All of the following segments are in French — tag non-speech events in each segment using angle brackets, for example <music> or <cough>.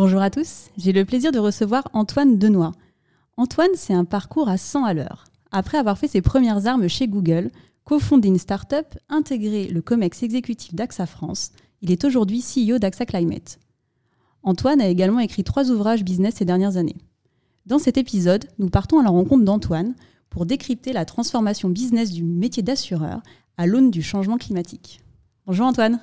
Bonjour à tous, j'ai le plaisir de recevoir Antoine Denoy. Antoine, c'est un parcours à 100 à l'heure. Après avoir fait ses premières armes chez Google, cofondé une start-up, intégré le COMEX exécutif d'AXA France, il est aujourd'hui CEO d'AXA Climate. Antoine a également écrit trois ouvrages business ces dernières années. Dans cet épisode, nous partons à la rencontre d'Antoine pour décrypter la transformation business du métier d'assureur à l'aune du changement climatique. Bonjour Antoine.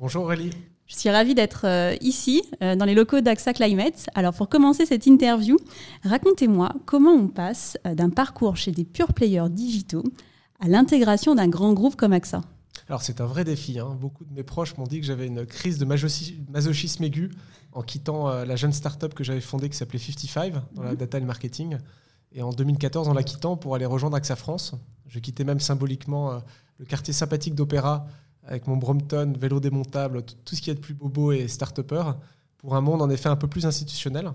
Bonjour Aurélie. Je suis ravie d'être euh, ici, euh, dans les locaux d'AXA Climate. Alors, pour commencer cette interview, racontez-moi comment on passe euh, d'un parcours chez des pure players digitaux à l'intégration d'un grand groupe comme AXA. Alors, c'est un vrai défi. Hein. Beaucoup de mes proches m'ont dit que j'avais une crise de masochisme aigu en quittant la jeune start-up que j'avais fondée qui s'appelait 55 dans la mhm. data et le marketing. Et en 2014, en la quittant pour aller rejoindre AXA France, je quittais même symboliquement le quartier sympathique d'Opéra avec mon Brompton, vélo démontable, tout ce qui est de plus bobo et start-upper, pour un monde en effet un peu plus institutionnel,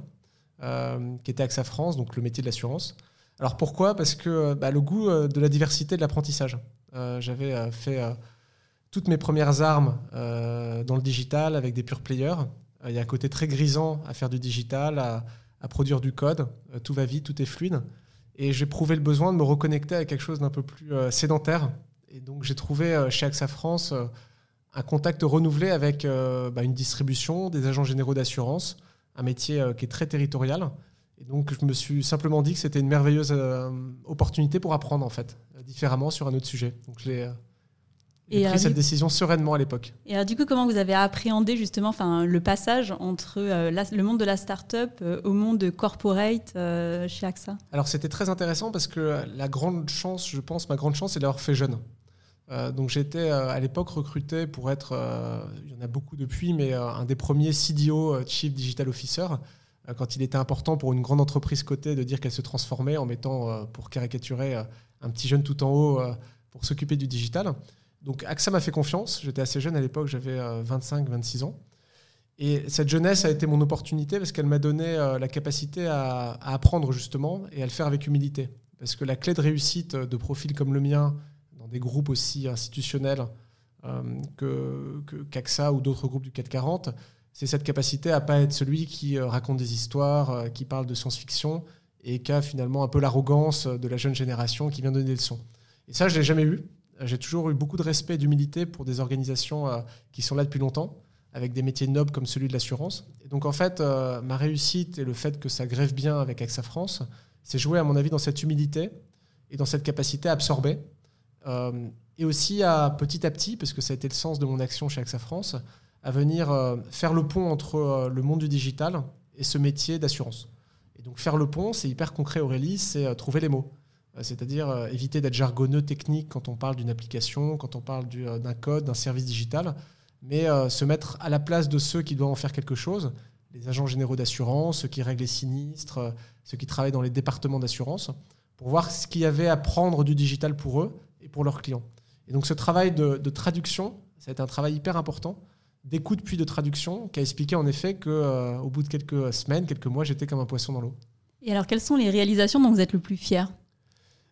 euh, qui était AXA France, donc le métier de l'assurance. Alors pourquoi? Parce que bah, le goût euh, de la diversité de l'apprentissage. Euh, j'avais fait toutes mes premières armes dans le digital avec des pure players. Il y a un côté très grisant à faire du digital, à, à produire du code. tout va vite, tout est fluide. Et j'ai prouvé le besoin de me reconnecter à quelque chose d'un peu plus sédentaire, et donc j'ai trouvé euh, chez AXA France euh, un contact renouvelé avec euh, bah, une distribution, des agents généraux d'assurance, un métier qui est très territorial. Et donc je me suis simplement dit que c'était une merveilleuse opportunité pour apprendre en fait, différemment sur un autre sujet. Donc j'ai pris cette décision sereinement à l'époque. Et alors, du coup, comment vous avez appréhendé justement enfin, le passage entre le monde de la start-up au monde corporate chez AXA? Alors, c'était très intéressant parce que la grande chance, je pense, ma grande chance, c'est d'avoir fait jeune. Euh, donc j'étais euh, à l'époque recruté pour être, euh, il y en a beaucoup depuis, mais un des premiers CDO, Chief Digital Officer, quand il était important pour une grande entreprise cotée de dire qu'elle se transformait en mettant, pour caricaturer, un petit jeune tout en haut pour s'occuper du digital. Donc AXA m'a fait confiance, j'étais assez jeune à l'époque, j'avais 25-26 ans. Et cette jeunesse a été mon opportunité parce qu'elle m'a donné la capacité à, à, apprendre justement et à le faire avec humilité. Parce que la clé de réussite de profils comme le mien, des groupes aussi institutionnels euh, que, qu'AXA ou d'autres groupes du 440, c'est cette capacité à pas être celui qui euh, raconte des histoires, euh, qui parle de science-fiction et qui a finalement un peu l'arrogance de la jeune génération qui vient donner des leçons. Et ça, je l'ai jamais eu. J'ai toujours eu beaucoup de respect et d'humilité pour des organisations qui sont là depuis longtemps, avec des métiers nobles comme celui de l'assurance. Et donc en fait, ma réussite et le fait que ça grève bien avec AXA France, c'est jouer à mon avis dans cette humilité et dans cette capacité à absorber et aussi à petit à petit, parce que ça a été le sens de mon action chez AXA France, à venir euh, faire le pont entre euh, le monde du digital et ce métier d'assurance. Et donc faire le pont, c'est hyper concret Aurélie, c'est trouver les mots. C'est-à-dire éviter d'être jargonneux technique quand on parle d'une application, quand on parle d'un code, d'un service digital, mais se mettre à la place de ceux qui doivent en faire quelque chose, les agents généraux d'assurance, ceux qui règlent les sinistres, ceux qui travaillent dans les départements d'assurance, pour voir ce qu'il y avait à prendre du digital pour eux et pour leurs clients. Et donc ce travail de, traduction, ça a été un travail hyper important, d'écoute puis de traduction, qui a expliqué en effet qu'au euh, au bout de quelques semaines, quelques mois, j'étais comme un poisson dans l'eau. Et alors quelles sont les réalisations dont vous êtes le plus fier?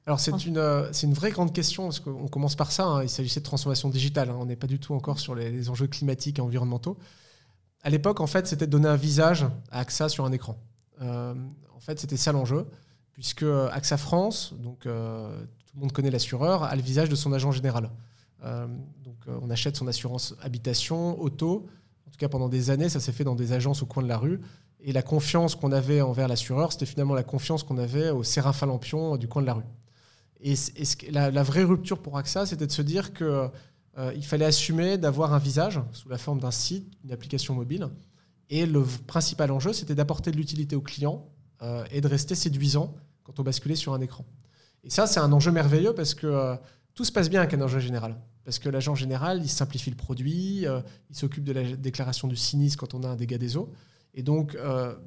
Alors c'est une, euh, une vraie grande question, parce qu'on commence par ça, hein. il s'agissait de transformation digitale, hein. on n'est pas du tout encore sur les, enjeux climatiques et environnementaux. À l'époque, en fait, c'était de donner un visage à AXA sur un écran. Euh, en fait, c'était ça l'enjeu, puisque AXA France, donc tout le monde connaît l'assureur, a le visage de son agent général. Euh, donc euh, on achète son assurance habitation, auto. En tout cas, pendant des années, ça s'est fait dans des agences au coin de la rue. Et la confiance qu'on avait envers l'assureur, c'était finalement la confiance qu'on avait au Séraphin Lampion du coin de la rue. Et, la, vraie rupture pour AXA, c'était de se dire qu'il euh, fallait assumer d'avoir un visage sous la forme d'un site, une application mobile. Et le principal enjeu, c'était d'apporter de l'utilité aux clients et de rester séduisant quand on basculait sur un écran. Et ça, c'est un enjeu merveilleux parce que euh, tout se passe bien avec un enjeu général. Parce que l'agent général, il simplifie le produit, euh, il s'occupe de la déclaration du sinistre quand on a un dégât des eaux. Et donc,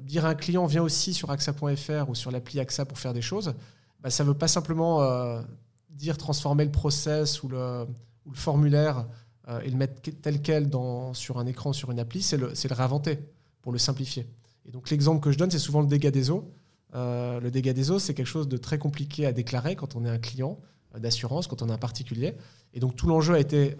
dire à un client, viens aussi sur AXA.fr ou sur l'appli AXA pour faire des choses, bah, ça ne veut pas simplement dire transformer le process ou le, formulaire et le mettre tel quel sur un écran, sur une appli, c'est le, le réinventer pour le simplifier. Et donc l'exemple que je donne, c'est souvent le dégât des eaux. Euh, le dégât des eaux, c'est quelque chose de très compliqué à déclarer quand on est un client euh, d'assurance, quand on est un particulier. Et donc tout l'enjeu a été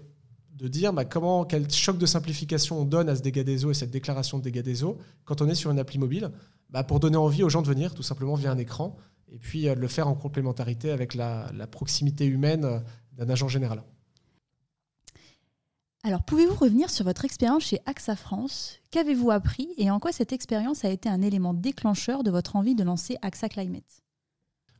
de dire bah, comment, quel choc de simplification on donne à ce dégât des eaux et cette déclaration de dégâts des eaux quand on est sur une appli mobile, bah, pour donner envie aux gens de venir tout simplement via un écran et puis euh, le faire en complémentarité avec la proximité humaine d'un agent général. Alors, pouvez-vous revenir sur votre expérience chez AXA France? Qu'avez-vous appris et en quoi cette expérience a été un élément déclencheur de votre envie de lancer AXA Climate?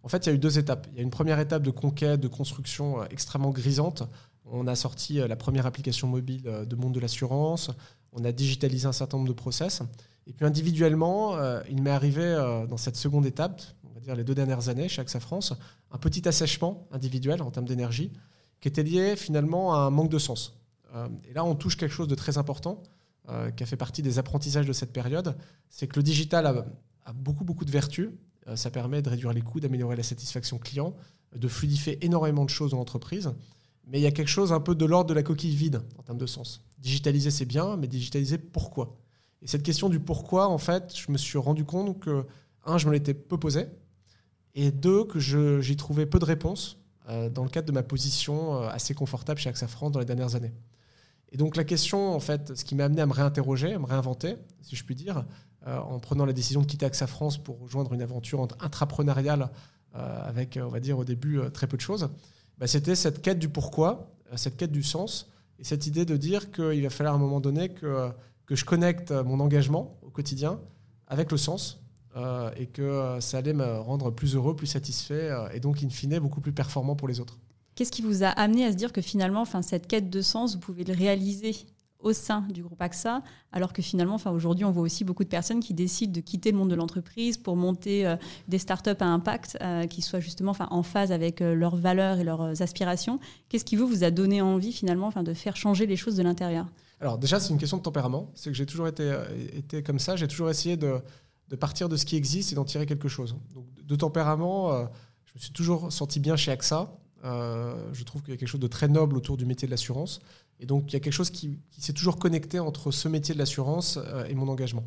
En fait, il y a eu deux étapes. Il y a une première étape de conquête, de construction euh, extrêmement grisante. On a sorti euh, la première application mobile euh, de monde de l'assurance. On a digitalisé un certain nombre de process. Et puis individuellement, il m'est arrivé dans cette seconde étape, on va dire les deux dernières années chez AXA France, un petit assèchement individuel en termes d'énergie qui était lié finalement à un manque de sens. Euh, et là, on touche quelque chose de très important euh, qui a fait partie des apprentissages de cette période, c'est que le digital a, beaucoup, beaucoup de vertus. Euh, ça permet de réduire les coûts, d'améliorer la satisfaction client, de fluidifier énormément de choses dans l'entreprise. Mais il y a quelque chose un peu de l'ordre de la coquille vide en termes de sens. Digitaliser, c'est bien, mais digitaliser, pourquoi? Et cette question du pourquoi, en fait, je me suis rendu compte que, un, je me l'étais peu posé, et deux, que j'y trouvais peu de réponses dans le cadre de ma position assez confortable chez AXA France dans les dernières années. Et donc la question, en fait, ce qui m'a amené à me réinterroger, à me réinventer, si je puis dire, euh, en prenant la décision de quitter AXA France pour rejoindre une aventure intrapreneuriale euh, avec, on va dire, au début, euh, très peu de choses, bah, c'était cette quête du pourquoi, cette quête du sens, et cette idée de dire qu'il va falloir à un moment donné que, que je connecte mon engagement au quotidien avec le sens, et que ça allait me rendre plus heureux, plus satisfait, et donc, in fine, beaucoup plus performant pour les autres. Qu'est-ce qui vous a amené à se dire que finalement, enfin, cette quête de sens, vous pouvez le réaliser au sein du groupe AXA, alors que finalement, aujourd'hui, on voit aussi beaucoup de personnes qui décident de quitter le monde de l'entreprise pour monter euh, des startups à impact euh, qui soient justement en phase avec euh, leurs valeurs et leurs aspirations. Qu'est-ce qui vous, vous a donné envie finalement de faire changer les choses de l'intérieur? Alors déjà, c'est une question de tempérament. C'est que j'ai toujours été, été comme ça. J'ai toujours essayé de, de, partir de ce qui existe et d'en tirer quelque chose. Donc, de tempérament, je me suis toujours senti bien chez AXA. Euh, je trouve qu'il y a quelque chose de très noble autour du métier de l'assurance. Et donc, il y a quelque chose qui, s'est toujours connecté entre ce métier de l'assurance euh, et mon engagement.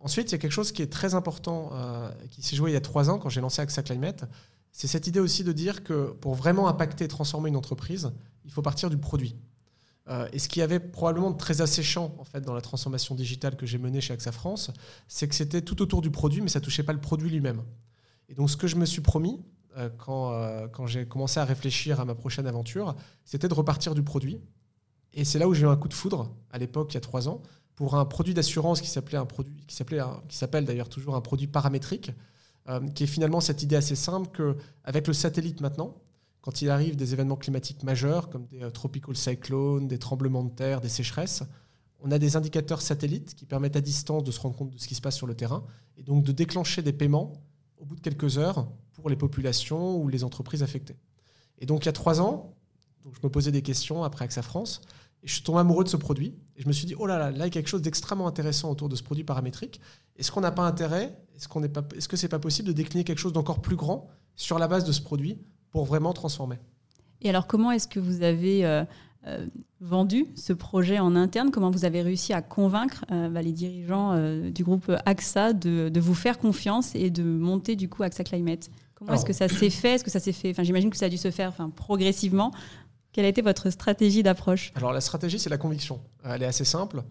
Ensuite, il y a quelque chose qui est très important, euh, qui s'est joué il y a trois ans quand j'ai lancé AXA Climate. C'est cette idée aussi de dire que pour vraiment impacter et transformer une entreprise, il faut partir du produit. et ce qui avait probablement de très asséchant en fait, dans la transformation digitale que j'ai menée chez AXA France, c'est que c'était tout autour du produit, mais ça touchait pas le produit lui-même. Et donc, ce que je me suis promis, quand, euh, quand j'ai commencé à réfléchir à ma prochaine aventure, c'était de repartir du produit. Et c'est là où j'ai eu un coup de foudre, à l'époque, il y a trois ans, pour un produit d'assurance qui s'appelait un produit, qui s'appelait, qui s'appelle d'ailleurs toujours un produit paramétrique, euh, qui est finalement cette idée assez simple qu'avec le satellite maintenant, quand il arrive des événements climatiques majeurs comme des tropical cyclones, des tremblements de terre, des sécheresses, on a des indicateurs satellites qui permettent à distance de se rendre compte de ce qui se passe sur le terrain et donc de déclencher des paiements au bout de quelques heures pour les populations ou les entreprises affectées. Et donc il y a trois ans, je me posais des questions après AXA France, et je suis tombé amoureux de ce produit. Et je me suis dit, oh là là, là, il y a quelque chose d'extrêmement intéressant autour de ce produit paramétrique. Est-ce qu'on n'a pas intérêt, est-ce, qu'on n'est pas, est-ce que ce n'est pas possible de décliner quelque chose d'encore plus grand sur la base de ce produit pour vraiment transformer? Et alors comment est-ce que vous avez... Euh, vendu ce projet en interne? Comment vous avez réussi à convaincre euh, bah, les dirigeants euh, du groupe AXA de, vous faire confiance et de monter du coup AXA Climate? Comment est-ce que ça s'est fait? Est-ce que ça s'est fait Enfin, j'imagine que ça a dû se faire enfin, progressivement. Quelle a été votre stratégie d'approche? Alors la stratégie, c'est la conviction. Elle est assez simple.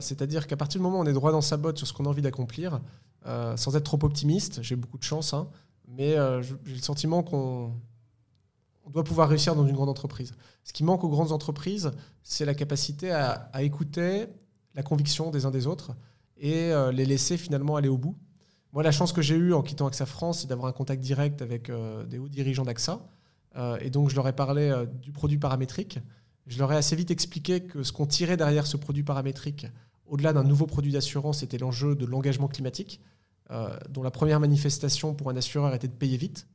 C'est-à-dire qu'à partir du moment où on est droit dans sa botte sur ce qu'on a envie d'accomplir, sans être trop optimiste, j'ai beaucoup de chance, hein, mais j'ai le sentiment qu'on on doit pouvoir réussir dans une grande entreprise. Ce qui manque aux grandes entreprises, c'est la capacité à, écouter la conviction des uns des autres et euh, les laisser finalement aller au bout. Moi, la chance que j'ai eue en quittant AXA France, c'est d'avoir un contact direct avec euh, des hauts dirigeants d'AXA. Euh, et donc, je leur ai parlé du produit paramétrique. Je leur ai assez vite expliqué que ce qu'on tirait derrière ce produit paramétrique, au-delà d'un nouveau produit d'assurance, c'était l'enjeu de l'engagement climatique, dont la première manifestation pour un assureur était de payer vite.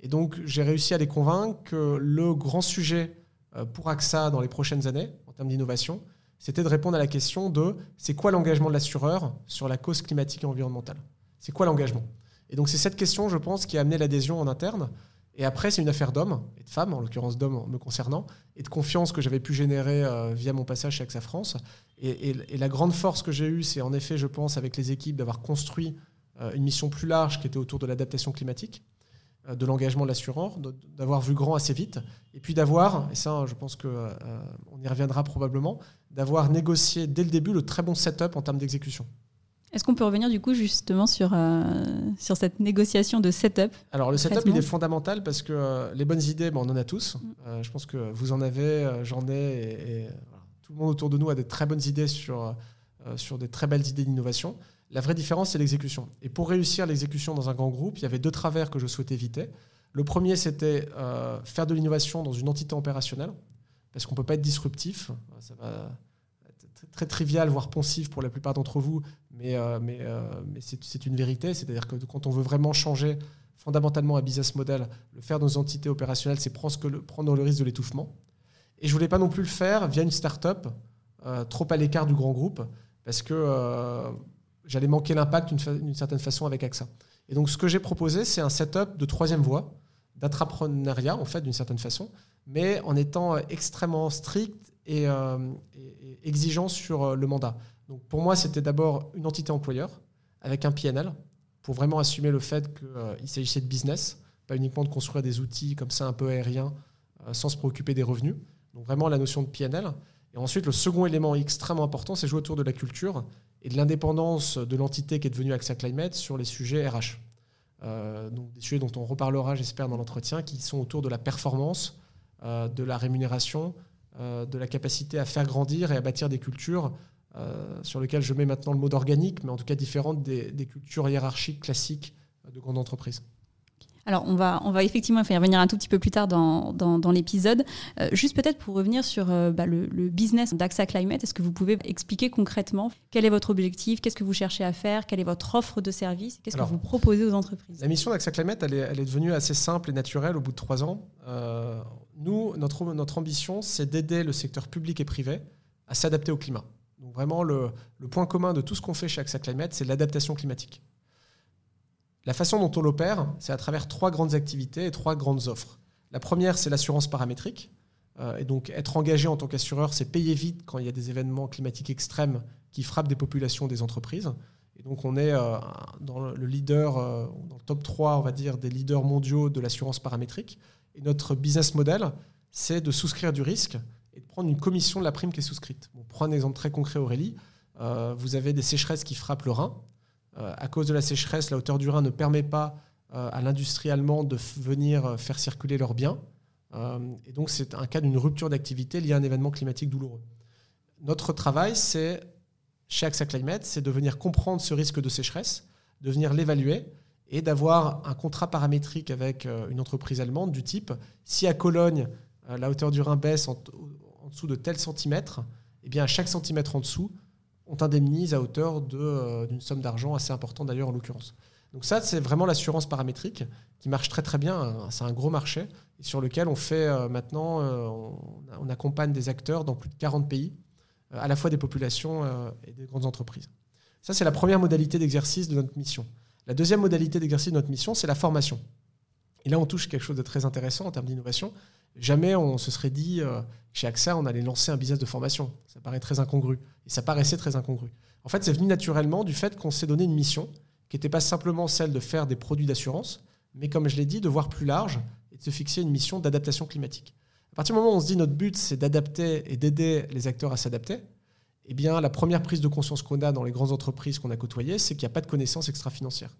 Et donc, j'ai réussi à les convaincre que le grand sujet euh, pour AXA dans les prochaines années, en termes d'innovation, c'était de répondre à la question de c'est quoi l'engagement de l'assureur sur la cause climatique et environnementale? C'est quoi l'engagement? Et donc c'est cette question, je pense, qui a amené l'adhésion en interne. Et après, c'est une affaire d'hommes et de femmes, en l'occurrence d'hommes me concernant, et de confiance que j'avais pu générer euh, via mon passage chez AXA France. Et, la grande force que j'ai eue, c'est en effet, je pense, avec les équipes, d'avoir construit euh, une mission plus large qui était autour de l'adaptation climatique, de l'engagement de l'assureur, d'avoir vu grand assez vite, et puis d'avoir, et ça, je pense qu'on on y reviendra probablement, d'avoir négocié dès le début le très bon setup en termes d'exécution. Est-ce qu'on peut revenir du coup justement sur, euh, sur cette négociation de setup Alors le setup il est fondamental parce que euh, les bonnes idées, on en a tous. Mm. Euh, je pense que vous en avez, j'en ai, et, tout le monde autour de nous a des très bonnes idées sur, sur des très belles idées d'innovation. La vraie différence c'est l'exécution. Et pour réussir l'exécution dans un grand groupe, il y avait deux travers que je souhaitais éviter. Le premier c'était faire de l'innovation dans une entité opérationnelle parce qu'on ne peut pas être disruptif. Ça va très trivial, voire poncif pour la plupart d'entre vous, mais, euh, mais, euh, mais c'est une vérité. C'est-à-dire que quand on veut vraiment changer fondamentalement un business model, le faire dans une entité opérationnelle, c'est prendre, prendre le risque de l'étouffement. Et je voulais pas non plus le faire via une start-up euh, trop à l'écart du grand groupe, parce que j'allais manquer l'impact d'une certaine façon avec AXA. Et donc ce que j'ai proposé, c'est un setup de troisième voie, d'intrapreneuriat en fait d'une certaine façon, mais en étant extrêmement strict et, exigeant sur euh, le mandat. Donc pour moi, c'était d'abord une entité employeur avec un PNL pour vraiment assumer le fait qu'il euh, s'agissait de business, pas uniquement de construire des outils comme ça un peu aériens euh, sans se préoccuper des revenus. Donc vraiment la notion de PNL. Et ensuite, le second élément extrêmement important, c'est jouer autour de la culture et de l'indépendance de l'entité qui est devenue AXA Climate sur les sujets RH. donc des sujets dont on reparlera, j'espère, dans l'entretien, qui sont autour de la performance, de la rémunération, euh, de la capacité à faire grandir et à bâtir des cultures euh, sur lesquelles je mets maintenant le mot d'organique, mais en tout cas différentes des, cultures hiérarchiques classiques de grandes entreprises. Alors, on va, on va effectivement faire revenir un tout petit peu plus tard dans, dans, l'épisode. Euh, juste peut-être pour revenir sur bah, le, business d'AXA Climate, est-ce que vous pouvez expliquer concrètement quel est votre objectif, qu'est-ce que vous cherchez à faire, quelle est votre offre de service, qu'est-ce que vous proposez aux entreprises? La mission d'AXA Climate, elle est, elle est, devenue assez simple et naturelle au bout de trois ans. Nous, notre, notre ambition, c'est d'aider le secteur public et privé à s'adapter au climat. Donc vraiment, le, point commun de tout ce qu'on fait chez AXA Climate, c'est l'adaptation climatique. La façon dont on l'opère, c'est à travers trois grandes activités et trois grandes offres. La première, c'est l'assurance paramétrique. Euh, et donc, être engagé en tant qu'assureur, c'est payer vite quand il y a des événements climatiques extrêmes qui frappent des populations, des entreprises. Et donc, on est euh, dans le leader, euh, dans le top 3, on va dire, des leaders mondiaux de l'assurance paramétrique. Et notre business model, c'est de souscrire du risque et de prendre une commission de la prime qui est souscrite. On prend un exemple très concret, Aurélie. Vous avez des sécheresses qui frappent le Rhin. Euh, à cause de la sécheresse, la hauteur du Rhin ne permet pas euh, à l'industrie allemande de venir faire circuler leurs biens. et donc, c'est un cas d'une rupture d'activité liée à un événement climatique douloureux. Notre travail, c'est, chez AXA Climate, c'est de venir comprendre ce risque de sécheresse, de venir l'évaluer et d'avoir un contrat paramétrique avec euh, une entreprise allemande du type si à Cologne euh, la hauteur du Rhin baisse en, dessous de tel centimètre, eh bien à chaque centimètre en dessous, on t'indemnise à hauteur euh, d'une somme d'argent assez importante d'ailleurs en l'occurrence. Donc ça, c'est vraiment l'assurance paramétrique qui marche très très bien. C'est un gros marché sur lequel on fait maintenant, on, accompagne des acteurs dans plus de 40 pays, à la fois des populations et des grandes entreprises. Ça, c'est la première modalité d'exercice de notre mission. La deuxième modalité d'exercice de notre mission, c'est la formation. Et là, on touche quelque chose de très intéressant en termes d'innovation. Jamais on se serait dit, euh, chez AXA, on allait lancer un business de formation. Ça paraît très incongru. Et ça paraissait très incongru. En fait, c'est venu naturellement du fait qu'on s'est donné une mission qui n'était pas simplement celle de faire des produits d'assurance, mais comme je l'ai dit, de voir plus large et de se fixer une mission d'adaptation climatique. À partir du moment où on se dit notre but, c'est d'adapter et d'aider les acteurs à s'adapter, eh bien, la première prise de conscience qu'on a dans les grandes entreprises qu'on a côtoyées, c'est qu'il n'y a pas de connaissances extra-financières.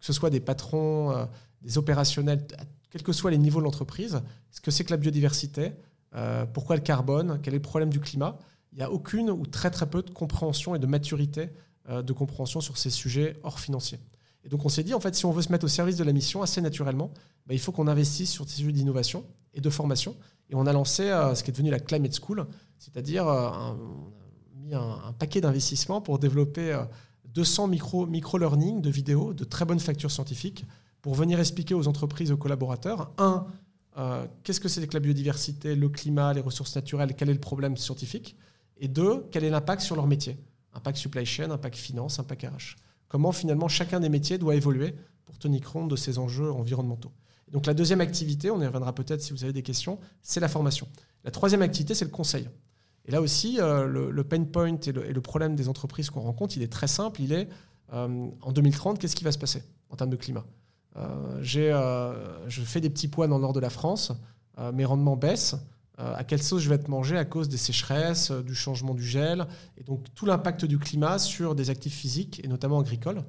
Que ce soit des patrons, euh, des opérationnels, quels que soient les niveaux de l'entreprise, ce que c'est que la biodiversité, euh, pourquoi le carbone, quel est le problème du climat, il n'y a aucune ou très très peu de compréhension et de maturité euh, de compréhension sur ces sujets hors financiers. Et donc on s'est dit, en fait, si on veut se mettre au service de la mission assez naturellement, bah, il faut qu'on investisse sur ces sujets d'innovation et de formation. Et on a lancé ce qui est devenu la Climate School, c'est-à-dire un, un, paquet d'investissements pour développer 200 euh, micro-learning micro de vidéos de très bonne facture scientifique pour venir expliquer aux entreprises et aux collaborateurs, un, euh, qu'est-ce que c'est que la biodiversité, le climat, les ressources naturelles, quel est le problème scientifique, Et deux, quel est l'impact sur leur métier? Impact supply chain, impact finance, impact RH. Comment finalement chacun des métiers doit évoluer pour tenir compte de ces enjeux environnementaux? donc la deuxième activité, on y reviendra peut-être si vous avez des questions, c'est la formation. La troisième activité, c'est le conseil. Et là aussi, euh, le, pain point et le, problème des entreprises qu'on rencontre, il est très simple. Il est euh, en 2030, qu'est-ce qui va se passer en termes de climat? Euh, Je fais des petits pois dans le nord de la France, mes rendements baissent. à quelle sauce je vais être mangé? À cause des sécheresses, du changement du gel, et donc tout l'impact du climat sur des actifs physiques, et notamment agricoles.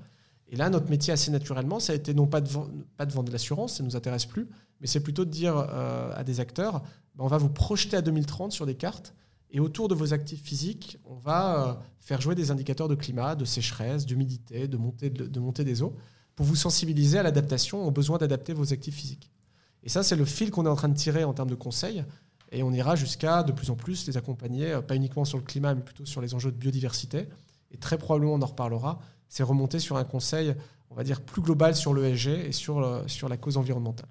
Et là, notre métier, assez naturellement, ça a été non pas de, pas de vendre de l'assurance, ça ne nous intéresse plus, mais c'est plutôt de dire à des acteurs, ben, on va vous projeter à 2030 sur des cartes, et autour de vos actifs physiques, on va euh, faire jouer des indicateurs de climat, de sécheresse, d'humidité, de montée, de, montée des eaux, pour vous sensibiliser à l'adaptation, au besoin d'adapter vos actifs physiques. Et ça, c'est le fil qu'on est en train de tirer en termes de conseils. Et on ira jusqu'à de plus en plus les accompagner, euh, pas uniquement sur le climat, mais plutôt sur les enjeux de biodiversité. Et très probablement, on en reparlera, c'est remonter sur un conseil, on va dire, plus global sur l'ESG et sur, euh, sur la cause environnementale.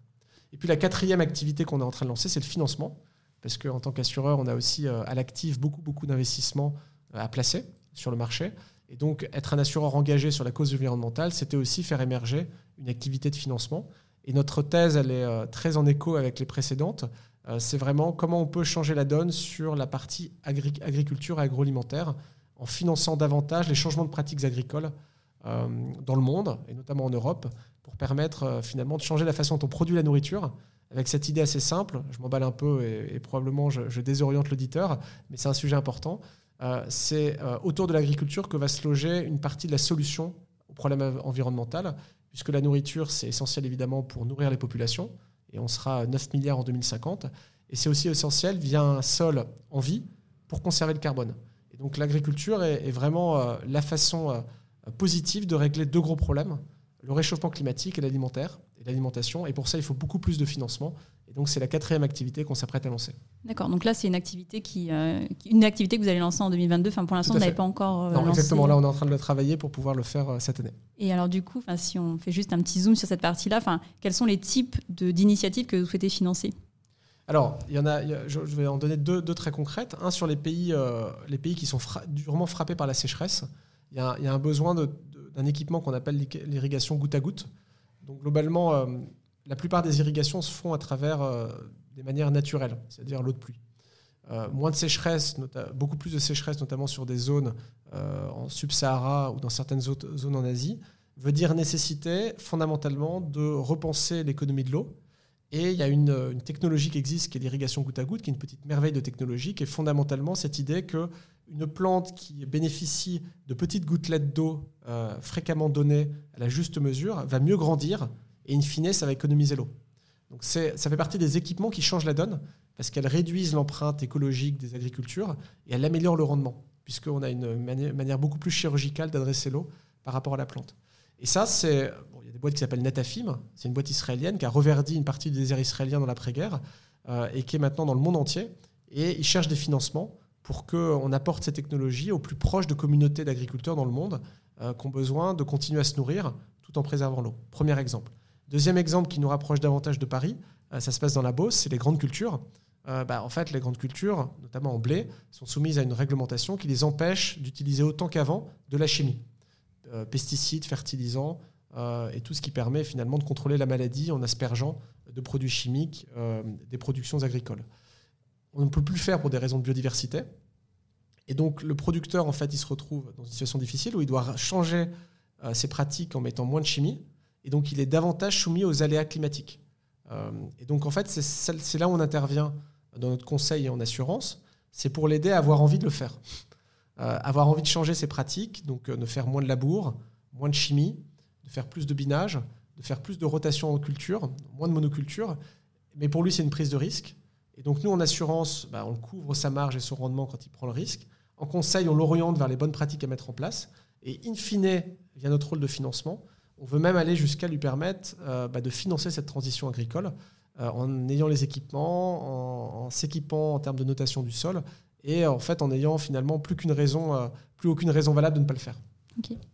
Et puis la quatrième activité qu'on est en train de lancer, c'est le financement parce qu'en tant qu'assureur, on a aussi euh, à l'actif beaucoup, beaucoup d'investissements euh, à placer sur le marché. Et donc, être un assureur engagé sur la cause environnementale, c'était aussi faire émerger une activité de financement. Et notre thèse, elle est euh, très en écho avec les précédentes. C'est vraiment comment on peut changer la donne sur la partie agriculture et agroalimentaire en finançant davantage les changements de pratiques agricoles dans le monde, et notamment en Europe, pour permettre finalement de changer la façon dont on produit la nourriture avec cette idée assez simple. Je m'emballe un peu et, probablement je, désoriente l'auditeur, mais c'est un sujet important. Euh, c'est euh, autour de l'agriculture que va se loger une partie de la solution au problème environnemental, puisque la nourriture, c'est essentiel évidemment pour nourrir les populations, et on sera à 9 milliards en 2050. Et c'est aussi essentiel via un sol en vie pour conserver le carbone. Et donc l'agriculture est, vraiment euh, la façon positive de régler deux gros problèmes, le réchauffement climatique et l'alimentaire et l'alimentation. Et pour ça, il faut beaucoup plus de financement. Et donc, c'est la quatrième activité qu'on s'apprête à lancer. D'accord. Donc là, c'est une activité qui, euh, une activité que vous allez lancer en 2022. Enfin, pour l'instant, vous n'avez pas encore. Euh, non, exactement. Là, on est en train de le travailler pour pouvoir le faire euh, cette année. Et alors, du coup, si on fait juste un petit zoom sur cette partie-là, quels sont les types d'initiatives que vous souhaitez financer? Alors, il y en a, je vais en donner deux, deux très concrètes. Un sur les pays, les pays qui sont durement frappés par la sécheresse. Il y a, il y a un besoin d'un équipement qu'on appelle l'irrigation goutte à goutte. Donc globalement, euh, la plupart des irrigations se font à travers euh, des manières naturelles, c'est-à-dire l'eau de pluie. Euh, moins de sécheresse, beaucoup plus de sécheresse, notamment sur des zones en sub-Sahara ou dans certaines autres zones en Asie, veut dire nécessité fondamentalement de repenser l'économie de l'eau. Et il y a une, une, technologie qui existe, qui est l'irrigation goutte à goutte, qui est une petite merveille de technologie, qui est fondamentalement cette idée que une plante qui bénéficie de petites gouttelettes d'eau euh, fréquemment données à la juste mesure va mieux grandir et in fine, ça va économiser l'eau. Donc ça fait partie des équipements qui changent la donne parce qu'elles réduisent l'empreinte écologique des agricultures et elles améliorent le rendement puisqu'on a une manière, beaucoup plus chirurgicale d'adresser l'eau par rapport à la plante. Et ça, c'est. il y a des boîtes qui s'appellent Netafim, c'est une boîte israélienne qui a reverdi une partie du désert israélien dans l'après-guerre euh, et qui est maintenant dans le monde entier. Et ils cherchent des financements pour qu'on apporte ces technologies aux plus proches de communautés d'agriculteurs dans le monde euh, qui ont besoin de continuer à se nourrir tout en préservant l'eau. Premier exemple. Deuxième exemple qui nous rapproche davantage de Paris, euh, ça se passe dans la Beauce, c'est les grandes cultures. Euh, bah, en fait, les grandes cultures, notamment en blé, sont soumises à une réglementation qui les empêche d'utiliser autant qu'avant de la chimie. pesticides, fertilisants, et tout ce qui permet finalement de contrôler la maladie en aspergeant de produits chimiques des productions agricoles on ne peut plus le faire pour des raisons de biodiversité. Et donc le producteur, en fait, il se retrouve dans une situation difficile où il doit changer euh, ses pratiques en mettant moins de chimie. Et donc il est davantage soumis aux aléas climatiques. Euh, et donc en fait, c'est là où on intervient dans notre conseil en assurance. C'est pour l'aider à avoir envie de le faire. Euh, avoir envie de changer ses pratiques, donc de faire moins de labour, moins de chimie, de faire plus de binage, de faire plus de rotation en culture, moins de monoculture. Mais pour lui, c'est une prise de risque. Et donc nous, en assurance, bah, on couvre sa marge et son rendement quand il prend le risque. En conseil, on l'oriente vers les bonnes pratiques à mettre en place. Et in fine, via notre rôle de financement, on veut même aller jusqu'à lui permettre euh, bah, de financer cette transition agricole euh, en ayant les équipements, en, s'équipant en termes de notation du sol et en fait en ayant finalement plus qu'une raison, euh, plus aucune raison valable de ne pas le faire.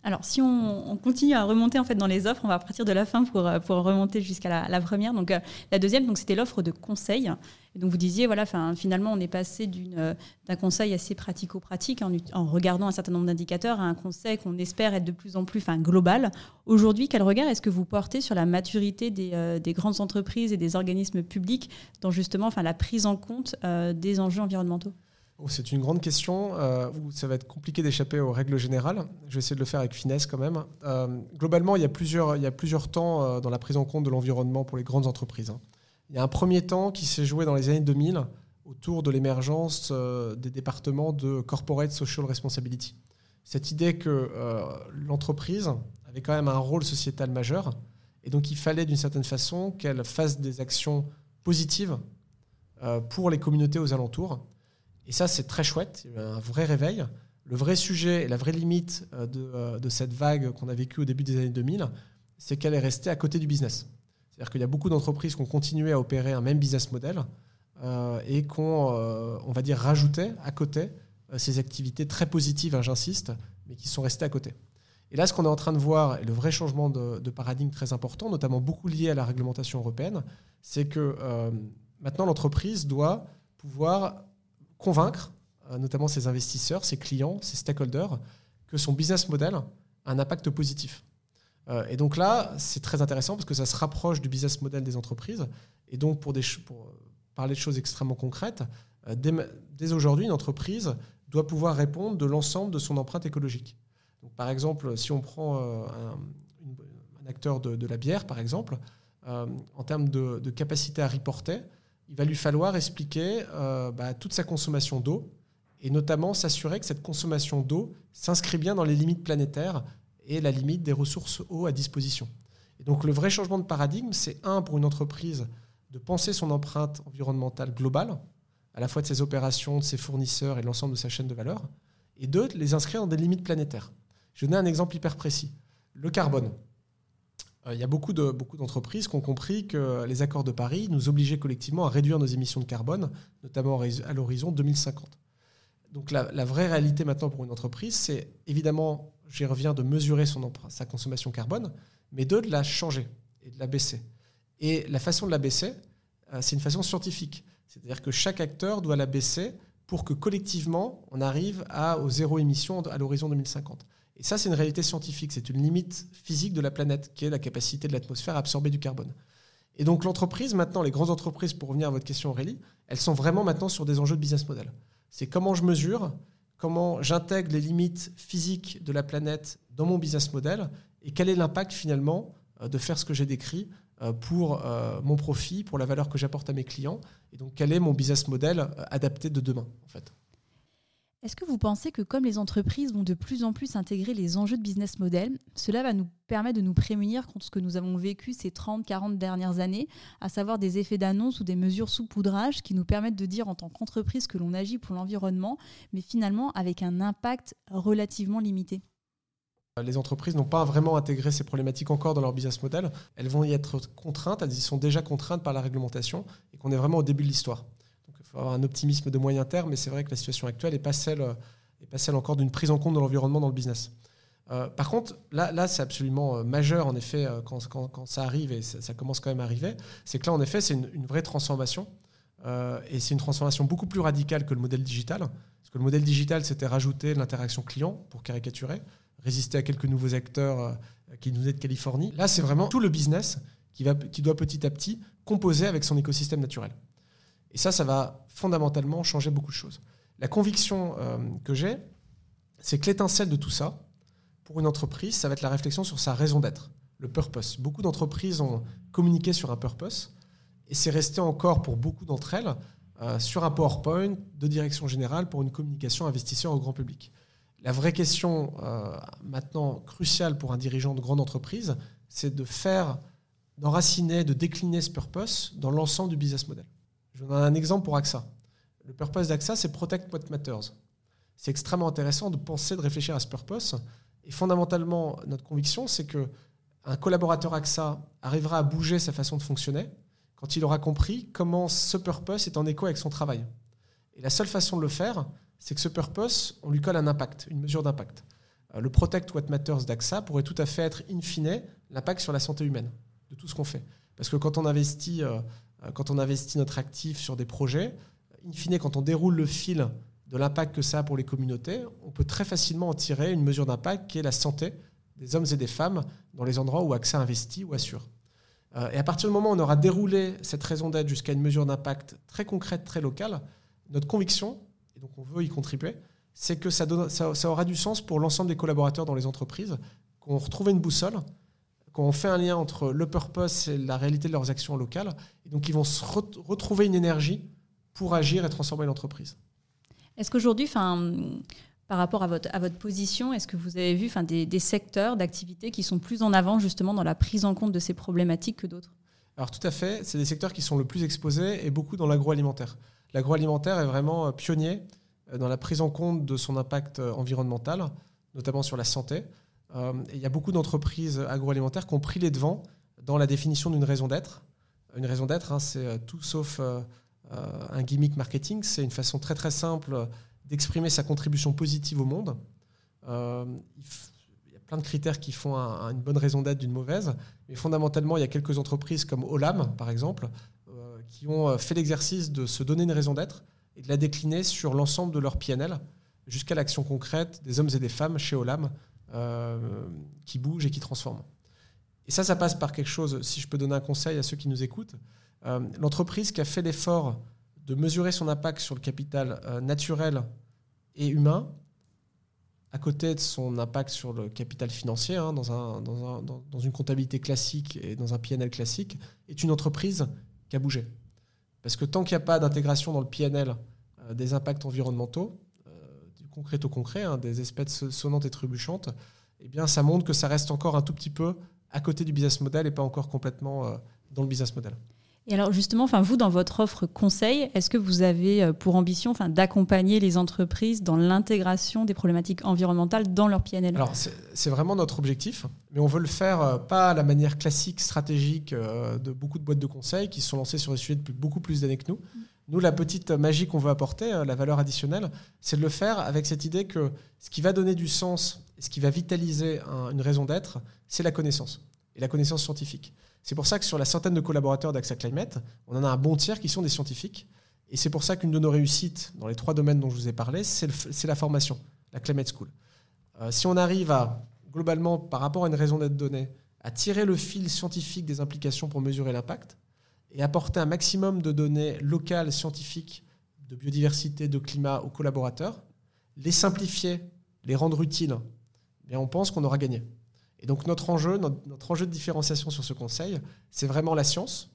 Alors, si on, continue à remonter en fait dans les offres, on va partir de la fin pour, pour remonter jusqu'à la, première. Donc, la deuxième, donc c'était l'offre de conseil. Donc vous disiez, voilà, finalement, on est passé d'un conseil assez pratico-pratique en, regardant un certain nombre d'indicateurs à un conseil qu'on espère être de plus en plus global. Aujourd'hui, quel regard est-ce que vous portez sur la maturité des, des grandes entreprises et des organismes publics dans justement la prise en compte des enjeux environnementaux? Oh, c'est une grande question euh, ça va être compliqué d'échapper aux règles générales. Je vais essayer de le faire avec finesse quand même. Euh, globalement, il y, a plusieurs, temps euh, dans la prise en compte de l'environnement pour les grandes entreprises. Hein. Il y a un premier temps qui s'est joué dans les années 2000 autour de l'émergence des départements de Corporate Social Responsibility. Cette idée que l'entreprise avait quand même un rôle sociétal majeur et donc il fallait d'une certaine façon qu'elle fasse des actions positives pour les communautés aux alentours et ça, c'est très chouette, un vrai réveil. Le vrai sujet et la vraie limite euh, euh, de, cette vague qu'on a vécue au début des années 2000, c'est qu'elle est restée à côté du business. C'est-à-dire qu'il y a beaucoup d'entreprises qui ont continué à opérer un même business model euh, et qu'on, on va dire, rajoutait à côté ces activités très positives, hein, j'insiste, mais qui sont restées à côté. Et là, ce qu'on est en train de voir, et le vrai changement de, paradigme très important, notamment beaucoup lié à la réglementation européenne, c'est que maintenant l'entreprise doit pouvoir convaincre euh, notamment ses investisseurs, ses clients, ses stakeholders, que son business model a un impact positif. Euh, et donc là, c'est très intéressant parce que ça se rapproche du business model des entreprises. Et donc, pour, pour parler de choses extrêmement concrètes, euh, dès, aujourd'hui, une entreprise doit pouvoir répondre de l'ensemble de son empreinte écologique. Donc, par exemple, si on prend un, acteur de, la bière, par exemple, en termes de, capacité à reporter, il va lui falloir expliquer euh, bah, toute sa consommation d'eau et notamment s'assurer que cette consommation d'eau s'inscrit bien dans les limites planétaires et la limite des ressources eau à disposition. Et donc le vrai changement de paradigme, c'est un pour une entreprise de penser son empreinte environnementale globale, à la fois de ses opérations, de ses fournisseurs et de l'ensemble de sa chaîne de valeur, et deux, de les inscrire dans des limites planétaires. Je vais donner un exemple hyper précis. Le carbone. Euh, il y a beaucoup de beaucoup d'entreprises qui ont compris que les accords de Paris nous obligeaient collectivement à réduire nos émissions de carbone, notamment à l'horizon 2050. Donc la, vraie réalité maintenant pour une entreprise, c'est évidemment, j'y reviens, de mesurer son sa consommation carbone, mais de la changer et de la baisser. Et la façon de la baisser, euh, c'est une façon scientifique. C'est-à-dire que chaque acteur doit la baisser pour que collectivement, on arrive à, au zéro émission à l'horizon 2050. Et ça, c'est une réalité scientifique, c'est une limite physique de la planète, qui est la capacité de l'atmosphère à absorber du carbone. Et donc l'entreprise, maintenant, les grandes entreprises, pour revenir à votre question Aurélie, elles sont vraiment maintenant sur des enjeux de business model. C'est comment je mesure, comment j'intègre les limites physiques de la planète dans mon business model, et quel est l'impact finalement euh, de faire ce que j'ai décrit euh, pour euh, mon profit, pour la valeur que j'apporte à mes clients, et donc quel est mon business model adapté de demain en fait. Est-ce que vous pensez que comme les entreprises vont de plus en plus intégrer les enjeux de business model, cela va nous permettre de nous prémunir contre ce que nous avons vécu ces 30-40 dernières années, à savoir des effets d'annonce ou des mesures sous poudrage qui nous permettent de dire en tant qu'entreprise que l'on agit pour l'environnement, mais finalement avec un impact relativement limité? Les entreprises n'ont pas vraiment intégré ces problématiques encore dans leur business model. Elles vont y être contraintes, elles y sont déjà contraintes par la réglementation et qu'on est vraiment au début de l'histoire avoir un optimisme de moyen terme, mais c'est vrai que la situation actuelle n'est pas, celle, pas celle encore d'une prise en compte de l'environnement dans le business. Euh, par contre, là, là c'est absolument euh, majeur, en effet, euh, quand, quand, ça arrive, et ça, commence quand même à arriver, c'est que là, en effet, c'est une, vraie transformation. et c'est une transformation beaucoup plus radicale que le modèle digital. Parce que le modèle digital, c'était rajouter l'interaction client, pour caricaturer, résister à quelques nouveaux acteurs qui nous aident de Californie. Là, c'est vraiment tout le business qui, va, qui doit petit à petit composer avec son écosystème naturel. Et ça, ça va fondamentalement changer beaucoup de choses. La conviction euh, que j'ai, c'est que l'étincelle de tout ça, pour une entreprise, ça va être la réflexion sur sa raison d'être, le purpose. Beaucoup d'entreprises ont communiqué sur un purpose, et c'est resté encore pour beaucoup d'entre elles euh, sur un PowerPoint de direction générale pour une communication investisseur au grand public. La vraie question euh, maintenant cruciale pour un dirigeant de grande entreprise, c'est de faire, d'enraciner, de décliner ce purpose dans l'ensemble du business model. Je vous donne un exemple pour AXA. Le purpose d'AXA, c'est Protect What Matters. C'est extrêmement intéressant de penser, de réfléchir à ce purpose. Et fondamentalement, notre conviction, c'est que un collaborateur AXA arrivera à bouger sa façon de fonctionner quand il aura compris comment ce purpose est en écho avec son travail. Et la seule façon de le faire, c'est que ce purpose, on lui colle un impact, une mesure d'impact. Euh, le Protect What Matters d'AXA pourrait tout à fait être, in fine, l'impact sur la santé humaine de tout ce qu'on fait. Parce que quand on investit euh, quand on investit notre actif sur des projets, in fine, quand on déroule le fil de l'impact que ça a pour les communautés, on peut très facilement en tirer une mesure d'impact qui est la santé des hommes et des femmes dans les endroits où AXA investit ou assure. Euh, et à partir du moment où on aura déroulé cette raison d'être jusqu'à une mesure d'impact très concrète, très locale, notre conviction, et donc on veut y contribuer, c'est que ça, ça, aura du sens pour l'ensemble des collaborateurs dans les entreprises, qu'on retrouve une boussole, qu'on fait un lien entre le purpose et la réalité de leurs actions locales, et donc ils vont se retrouver une énergie pour agir et transformer l'entreprise. Est-ce qu'aujourd'hui, par rapport à votre, à votre position, est-ce que vous avez vu des, des secteurs d'activité qui sont plus en avant justement dans la prise en compte de ces problématiques que d'autres? Alors tout à fait, c'est des secteurs qui sont le plus exposés et beaucoup dans l'agroalimentaire. L'agroalimentaire est vraiment euh, pionnier euh, dans la prise en compte de son impact euh, environnemental, notamment sur la santé. Il y a beaucoup d'entreprises agroalimentaires qui ont pris les devants dans la définition d'une raison d'être. Une raison d'être, hein, c'est tout sauf un gimmick marketing, c'est une façon très très simple d'exprimer sa contribution positive au monde. Euh, il y a plein de critères qui font une bonne raison d'être d'une mauvaise, mais fondamentalement, il y a quelques entreprises comme Olam, par exemple, euh, qui ont euh, fait l'exercice de se donner une raison d'être et de la décliner sur l'ensemble de leur PNL, jusqu'à l'action concrète des hommes et des femmes chez Olam, qui bougent et qui transforment. Et ça, ça passe par quelque chose, si je peux donner un conseil à ceux qui nous écoutent, l'entreprise qui a fait l'effort de mesurer son impact sur le capital euh, naturel et humain, à côté de son impact sur le capital financier, hein, dans, dans, un, dans, une comptabilité classique et dans un PNL classique, est une entreprise qui a bougé. Parce que tant qu'il n'y a pas d'intégration dans le PNL euh, des impacts environnementaux, euh, concret au concret, hein, des espèces sonnantes et trébuchantes, eh bien, ça montre que ça reste encore un tout petit peu à côté du business model et pas encore complètement dans le business model. Et alors justement, enfin vous dans votre offre conseil, est-ce que vous avez euh, pour ambition, enfin d'accompagner les entreprises dans l'intégration des problématiques environnementales dans leur PNL Alors c'est vraiment notre objectif, mais on veut le faire euh, pas à la manière classique stratégique euh, de beaucoup de boîtes de conseil qui sont lancées sur des sujets depuis beaucoup plus d'années que nous. Nous, la petite magie qu'on veut apporter, la valeur additionnelle, c'est de le faire avec cette idée que ce qui va donner du sens, ce qui va vitaliser une raison d'être, c'est la connaissance et la connaissance scientifique. C'est pour ça que sur la centaine de collaborateurs d'AXA Climate, on en a un bon tiers qui sont des scientifiques. Et c'est pour ça qu'une de nos réussites dans les trois domaines dont je vous ai parlé, c'est la formation, la Climate School. Euh, si on arrive à, globalement, par rapport à une raison d'être donnée, à tirer le fil scientifique des implications pour mesurer l'impact et apporter un maximum de données locales, scientifiques, de biodiversité, de climat aux collaborateurs, les simplifier, les rendre utiles, bien on pense qu'on aura gagné. Et donc notre enjeu, notre, enjeu de différenciation sur ce conseil, c'est vraiment la science,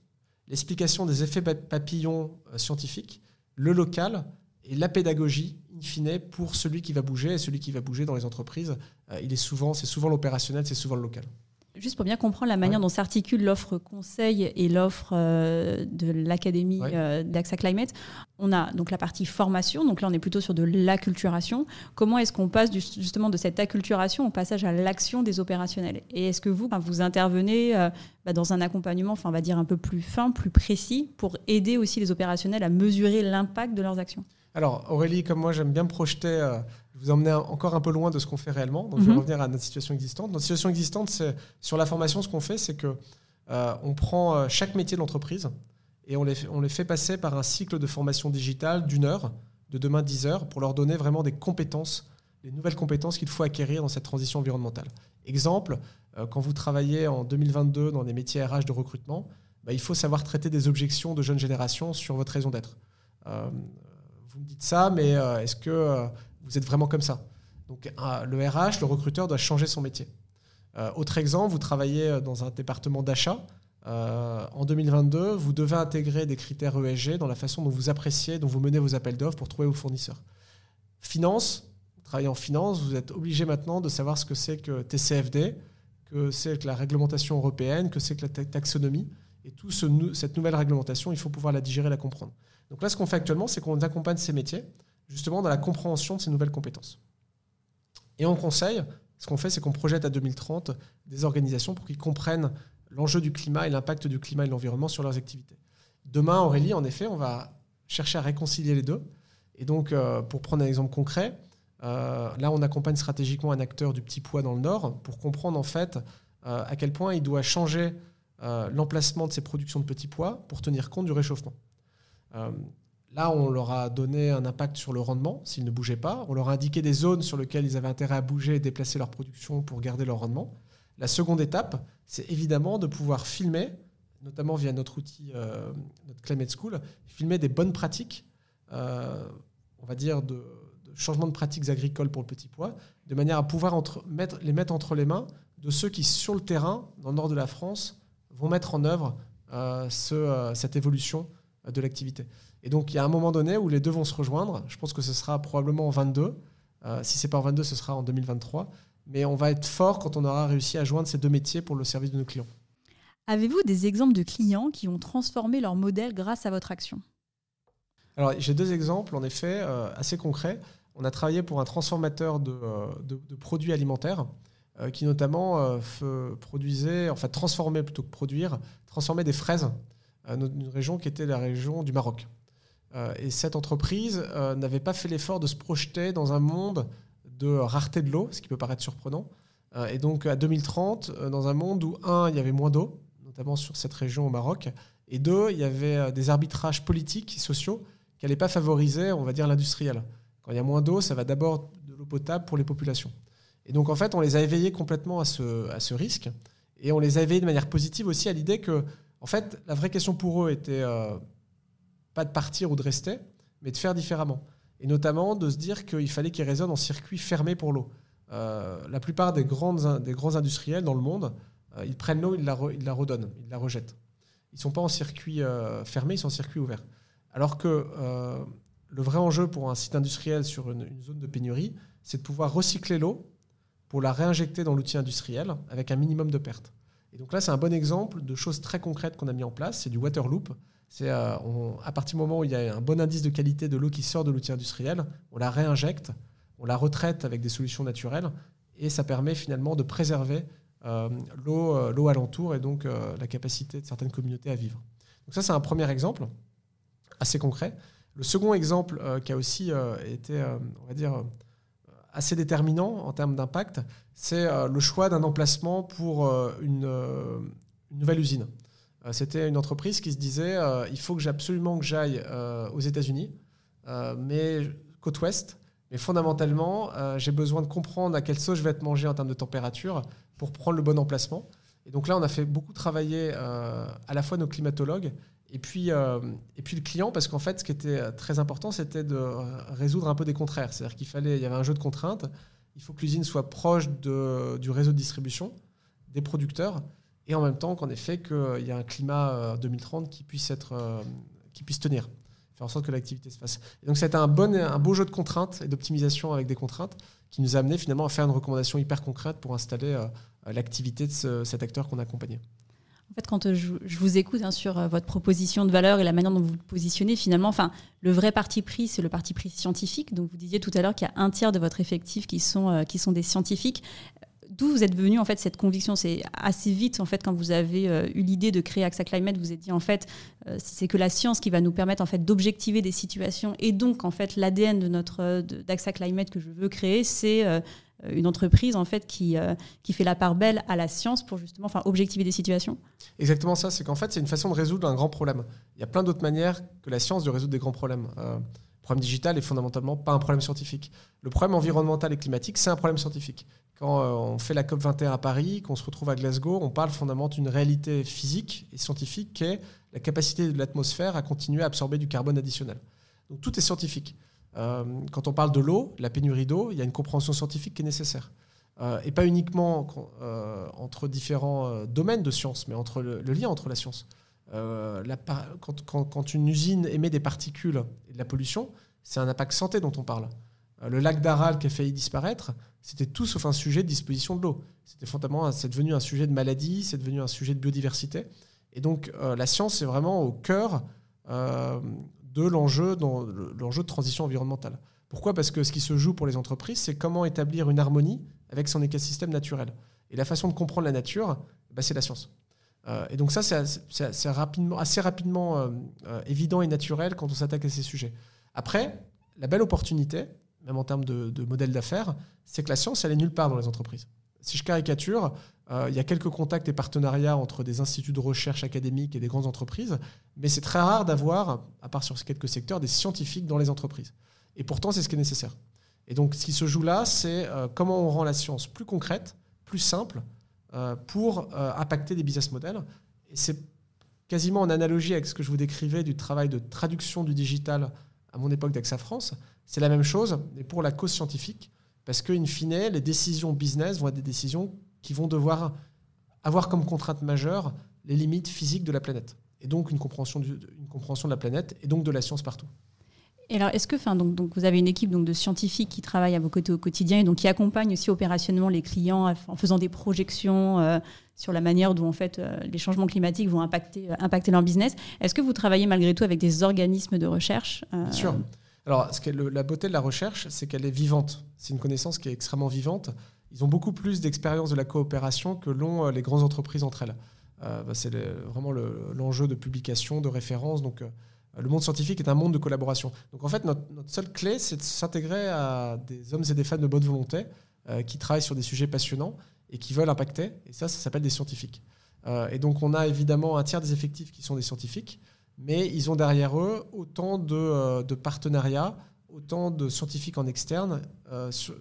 l'explication des effets papillons euh, scientifiques, le local et la pédagogie, in fine, pour celui qui va bouger. Et celui qui va bouger dans les entreprises, euh, il est souvent, c'est souvent l'opérationnel, c'est souvent le local. Juste pour bien comprendre la manière dont s'articule l'offre conseil et l'offre euh, de l'Académie euh, d'AXA Climate, on a donc la partie formation, donc là on est plutôt sur de l'acculturation. Comment est-ce qu'on passe justement de cette acculturation au passage à l'action des opérationnels? Et est-ce que vous, vous intervenez euh, bah, dans un accompagnement, enfin on va dire un peu plus fin, plus précis, pour aider aussi les opérationnels à mesurer l'impact de leurs actions? Alors Aurélie, comme moi j'aime bien me projeter vous emmener encore un peu loin de ce qu'on fait réellement. Donc, je vais mhm. revenir à notre situation existante. Notre situation existante, c'est sur la formation, ce qu'on fait, c'est que euh, on prend euh, chaque métier de l'entreprise et on les, on les fait passer par un cycle de formation digitale d'une heure, de demain 10 heures, pour leur donner vraiment des compétences, les nouvelles compétences qu'il faut acquérir dans cette transition environnementale. Exemple, euh, quand vous travaillez en 2022 dans des métiers RH de recrutement, bah, il faut savoir traiter des objections de jeunes générations sur votre raison d'être. vous me dites ça, mais est-ce que vous êtes vraiment comme ça. Donc le RH, le recruteur doit changer son métier. Euh, autre exemple, vous travaillez euh, dans un département d'achat. Euh, en 2022, vous devez intégrer des critères ESG dans la façon dont vous appréciez, dont vous menez vos appels d'offres pour trouver vos fournisseurs. Finance, vous travaillez en finance, vous êtes obligé maintenant de savoir ce que c'est que TCFD, que c'est que la réglementation européenne, que c'est que la taxonomie. Et toute cette nouvelle réglementation, il faut pouvoir la digérer, la comprendre. Donc là, ce qu'on fait actuellement, c'est qu'on accompagne ces métiers justement dans la compréhension de ces nouvelles compétences. Et en conseil, ce qu'on fait, c'est qu'on projette à 2030 des organisations pour qu'ils comprennent l'enjeu du climat et l'impact du climat et de l'environnement sur leurs activités. Demain, Aurélie, en effet, on va chercher à réconcilier les deux. Et donc, euh, pour prendre un exemple concret, euh, là, on accompagne stratégiquement un acteur du petit poids dans le Nord pour comprendre en fait euh, à quel point il doit changer l'emplacement de ces productions de petits pois pour tenir compte du réchauffement. Là, on leur a donné un impact sur le rendement s'ils ne bougeaient pas. On leur a indiqué des zones sur lesquelles ils avaient intérêt à bouger et déplacer leur production pour garder leur rendement. La seconde étape, c'est évidemment de pouvoir filmer, notamment via notre outil, euh, notre Climate School, filmer des bonnes pratiques, euh, on va dire de, changement de pratiques agricoles pour le petit pois, de manière à pouvoir les mettre entre les mains de ceux qui, sur le terrain, dans le nord de la France, vont mettre en œuvre euh, cette évolution de l'activité. Et donc, il y a un moment donné où les deux vont se rejoindre. Je pense que ce sera probablement en 22. Euh, si c'est pas en 22, ce sera en 2023. Mais on va être fort quand on aura réussi à joindre ces deux métiers pour le service de nos clients. Avez-vous des exemples de clients qui ont transformé leur modèle grâce à votre action? Alors, j'ai deux exemples, en effet, euh, assez concrets. On a travaillé pour un transformateur de, euh, produits alimentaires qui notamment produisait, enfin transformait plutôt que produire, transformait des fraises, une région qui était la région du Maroc. Euh, et cette entreprise euh, n'avait pas fait l'effort de se projeter dans un monde de rareté de l'eau, ce qui peut paraître surprenant. Euh, et donc à 2030, dans un monde où, un, il y avait moins d'eau, notamment sur cette région au Maroc, et deux, il y avait des arbitrages politiques et sociaux qui n'allaient pas favoriser, on va dire, l'industriel. Quand il y a moins d'eau, ça va d'abord de l'eau potable pour les populations. Et donc en fait, on les a éveillés complètement à ce, à ce risque, et on les a éveillés de manière positive aussi à l'idée que, en fait, la vraie question pour eux était de partir ou de rester, mais de faire différemment. Et notamment de se dire qu'il fallait qu'ils résonnent en circuit fermé pour l'eau. Euh, la plupart des, grandes, des grands industriels dans le monde, euh, ils prennent l'eau, ils la, ils la redonnent, ils la rejettent. Ils ne sont pas en circuit euh, fermé, ils sont en circuit ouvert. Alors que le vrai enjeu pour un site industriel sur une, une zone de pénurie, c'est de pouvoir recycler l'eau pour la réinjecter dans l'outil industriel avec un minimum de pertes. Et donc là, c'est un bon exemple de choses très concrètes qu'on a mis en place. C'est du water loop. C'est euh, à partir du moment où il y a un bon indice de qualité de l'eau qui sort de l'outil industriel, on la réinjecte, on la retraite avec des solutions naturelles, et ça permet finalement de préserver euh, euh, l'eau alentour et donc la capacité de certaines communautés à vivre. Donc ça, c'est un premier exemple assez concret. Le second exemple qui a aussi été, on va dire, assez déterminant en termes d'impact, c'est le choix d'un emplacement pour une nouvelle usine. Euh, c'était une entreprise qui se disait euh, il faut que absolument que j'aille euh, aux États-Unis, mais côte ouest. Mais fondamentalement, j'ai besoin de comprendre à quelle sauce je vais être mangé en termes de température pour prendre le bon emplacement. Et donc là, on a fait beaucoup travailler à la fois nos climatologues et puis, et puis le client, parce qu'en fait, ce qui était très important, c'était de résoudre un peu des contraires. C'est-à-dire qu'il fallait, il y avait un jeu de contraintes. Il faut que l'usine soit proche de, du réseau de distribution, des producteurs, et en même temps qu'en effet qu'il y a un climat 2030 euh, qui puisse, être, euh, qui puisse tenir, faire en sorte que l'activité se fasse. Donc c'était un, bon, un beau jeu de contraintes et d'optimisation avec des contraintes qui nous a amené finalement à faire une recommandation hyper concrète pour installer euh, l'activité de cet acteur qu'on accompagnait. En fait, quand je, vous écoute hein, sur votre proposition de valeur et la manière dont vous vous positionnez, finalement, enfin, le vrai parti pris, c'est le parti pris scientifique. Donc, vous disiez tout à l'heure qu'il y a un tiers de votre effectif qui sont, qui sont des scientifiques d'où vous êtes venu en fait cette conviction? C'est assez vite en fait quand vous avez euh, eu l'idée de créer AXA Climate, vous êtes dit en fait euh, c'est que la science qui va nous permettre en fait d'objectiver des situations et donc en fait l'ADN de notre d'AXA Climate que je veux créer, c'est euh, une entreprise en fait qui, qui fait la part belle à la science pour justement enfin objectiver des situations. Exactement ça, c'est qu'en fait c'est une façon de résoudre un grand problème. Il y a plein d'autres manières que la science de résoudre des grands problèmes. Le problème digital est fondamentalement pas un problème scientifique. Le problème environnemental et climatique, c'est un problème scientifique. Quand euh, on fait la COP21 à Paris, qu'on se retrouve à Glasgow, on parle fondamentalement d'une réalité physique et scientifique qui est la capacité de l'atmosphère à continuer à absorber du carbone additionnel. Donc tout est scientifique. Euh, quand on parle de l'eau, la pénurie d'eau, il y a une compréhension scientifique qui est nécessaire. Euh, et pas uniquement entre différents domaines de science, mais entre le, lien entre la science. quand, quand, une usine émet des particules et de la pollution, c'est un impact santé dont on parle. Le lac d'Aral qui a failli disparaître, c'était tout sauf un sujet de disposition de l'eau. C'était fondamentalement, c'est devenu un sujet de maladie, c'est devenu un sujet de biodiversité. Et donc euh, la science est vraiment au cœur euh, de l'enjeu, l'enjeu de transition environnementale. Pourquoi? Parce que ce qui se joue pour les entreprises, c'est comment établir une harmonie avec son écosystème naturel. Et la façon de comprendre la nature, bah, c'est la science. Euh, et donc ça, c'est rapidement, assez rapidement évident et naturel quand on s'attaque à ces sujets. Après, la belle opportunité, même en termes de, modèle d'affaires, c'est que la science, elle est nulle part dans les entreprises. Si je caricature, Euh, il y a quelques contacts et partenariats entre des instituts de recherche académiques et des grandes entreprises, mais c'est très rare d'avoir, à part sur quelques secteurs, des scientifiques dans les entreprises. Et pourtant, c'est ce qui est nécessaire. Et donc, ce qui se joue là, c'est euh, comment on rend la science plus concrète, plus simple, euh, pour impacter des business models. Et c'est quasiment en analogie avec ce que je vous décrivais du travail de traduction du digital à mon époque d'Axa France. C'est la même chose, mais pour la cause scientifique, parce qu'in fine, les décisions business vont être des décisions qui vont devoir avoir comme contrainte majeure les limites physiques de la planète, et donc une compréhension, une compréhension de la planète, et donc de la science partout. Et alors, est-ce que, donc, vous avez une équipe donc, de scientifiques qui travaillent à vos côtés au quotidien et donc qui accompagnent aussi opérationnellement les clients en faisant des projections euh, sur la manière dont en fait euh, les changements climatiques vont impacter, euh, impacter leur business. Est-ce que vous travaillez malgré tout avec des organismes de recherche Bien sûr. Alors, ce la beauté de la recherche, c'est qu'elle est vivante. C'est une connaissance qui est extrêmement vivante. Ils ont beaucoup plus d'expérience de la coopération que l'ont les grandes entreprises entre elles. Bah, c'est vraiment l'enjeu de publication, de référence. Donc, le monde scientifique est un monde de collaboration. Donc en fait, notre, seule clé, c'est de s'intégrer à des hommes et des femmes de bonne volonté euh, qui travaillent sur des sujets passionnants et qui veulent impacter. Et ça, ça s'appelle des scientifiques. Euh, et donc on a évidemment un tiers des effectifs qui sont des scientifiques, mais ils ont derrière eux autant de, euh, partenariats, autant de scientifiques en externe, sur,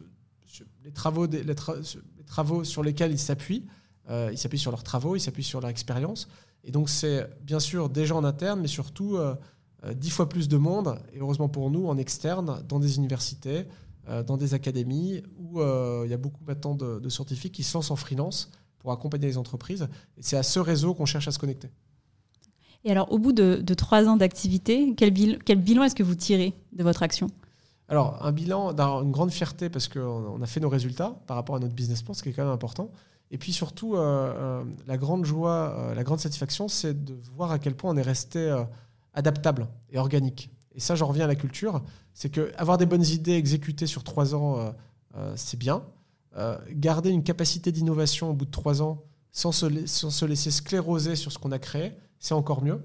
les, travaux les, travaux sur lesquels ils s'appuient. ils s'appuient sur leurs travaux, ils s'appuient sur leur expérience. Et donc c'est bien sûr des gens en interne, mais surtout euh, dix fois plus de monde, et heureusement pour nous, en externe, dans des universités, euh, dans des académies, où euh, il y a beaucoup maintenant de, scientifiques qui se lancent en freelance pour accompagner les entreprises. Et c'est à ce réseau qu'on cherche à se connecter. Et alors, au bout de, trois ans d'activité, quel, quel, bilan est-ce que vous tirez de votre action? Alors, un bilan, une grande fierté parce qu'on a fait nos résultats par rapport à notre business plan, ce qui est quand même important. Et puis surtout, la grande joie, la grande satisfaction, c'est de voir à quel point on est resté adaptable et organique. Et ça, j'en reviens à la culture, c'est que avoir des bonnes idées exécutées sur trois ans, euh, euh, c'est bien. Euh, garder une capacité d'innovation au bout de trois ans sans se, laisser scléroser sur ce qu'on a créé, c'est encore mieux.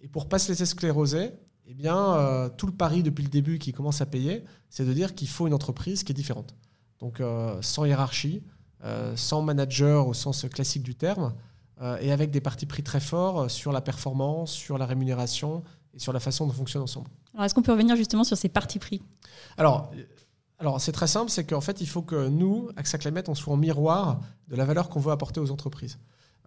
Et pour pas se laisser scléroser, eh bien, tout le pari depuis le début qui commence à payer, c'est de dire qu'il faut une entreprise qui est différente. Donc, sans hiérarchie, sans manager au sens classique du terme, et avec des partis pris très forts sur la performance, sur la rémunération, et sur la façon dont on fonctionne ensemble. Alors, est-ce qu'on peut revenir justement sur ces parties pris? Alors, alors c'est très simple, c'est qu'en fait, il faut que nous, AXA Climate, on soit en miroir de la valeur qu'on veut apporter aux entreprises.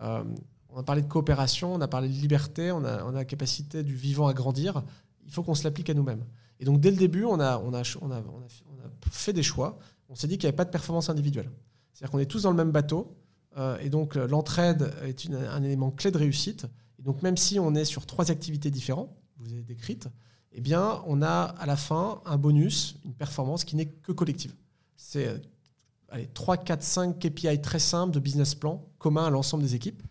Euh, on a parlé de coopération, on a parlé de liberté, on a, on a la capacité du vivant à grandir. Il faut qu'on se l'applique à nous-mêmes. Et donc, dès le début, on a, on a, on a, on a fait des choix. On s'est dit qu'il n'y avait pas de performance individuelle. C'est-à-dire qu'on est tous dans le même bateau. Euh, et donc, l'entraide est une, un élément clé de réussite. Et donc, même si on est sur trois activités différentes, vous avez décrite, eh bien, on a à la fin un bonus, une performance qui n'est que collective. C'est euh, allez, 3, 4, 5 KPI très simples de business plan commun à l'ensemble des équipes.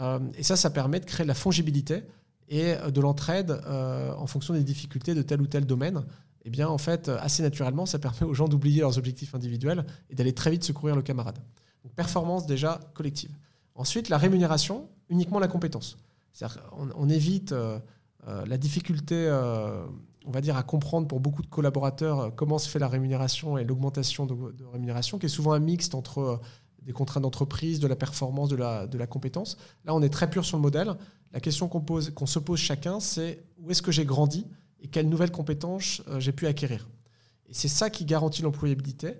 Euh, et ça, ça permet de créer de la fongibilité et euh, de l'entraide en fonction des difficultés de tel ou tel domaine. Eh bien, en fait, assez naturellement, ça permet aux gens d'oublier leurs objectifs individuels et d'aller très vite secourir le camarade. Donc, performance déjà collective. Ensuite, la rémunération, uniquement la compétence. C'est-à-dire on, on évite euh, la difficulté, euh, on va dire, à comprendre pour beaucoup de collaborateurs euh, comment se fait la rémunération et l'augmentation de, rémunération, qui est souvent un mixte entre des contraintes d'entreprise, de la performance, de la, de la compétence. Là, on est très pur sur le modèle. La question qu'on qu'on se pose chacun, c'est où est-ce que j'ai grandi et quelles nouvelles compétences j'ai pu acquérir. Et c'est ça qui garantit l'employabilité.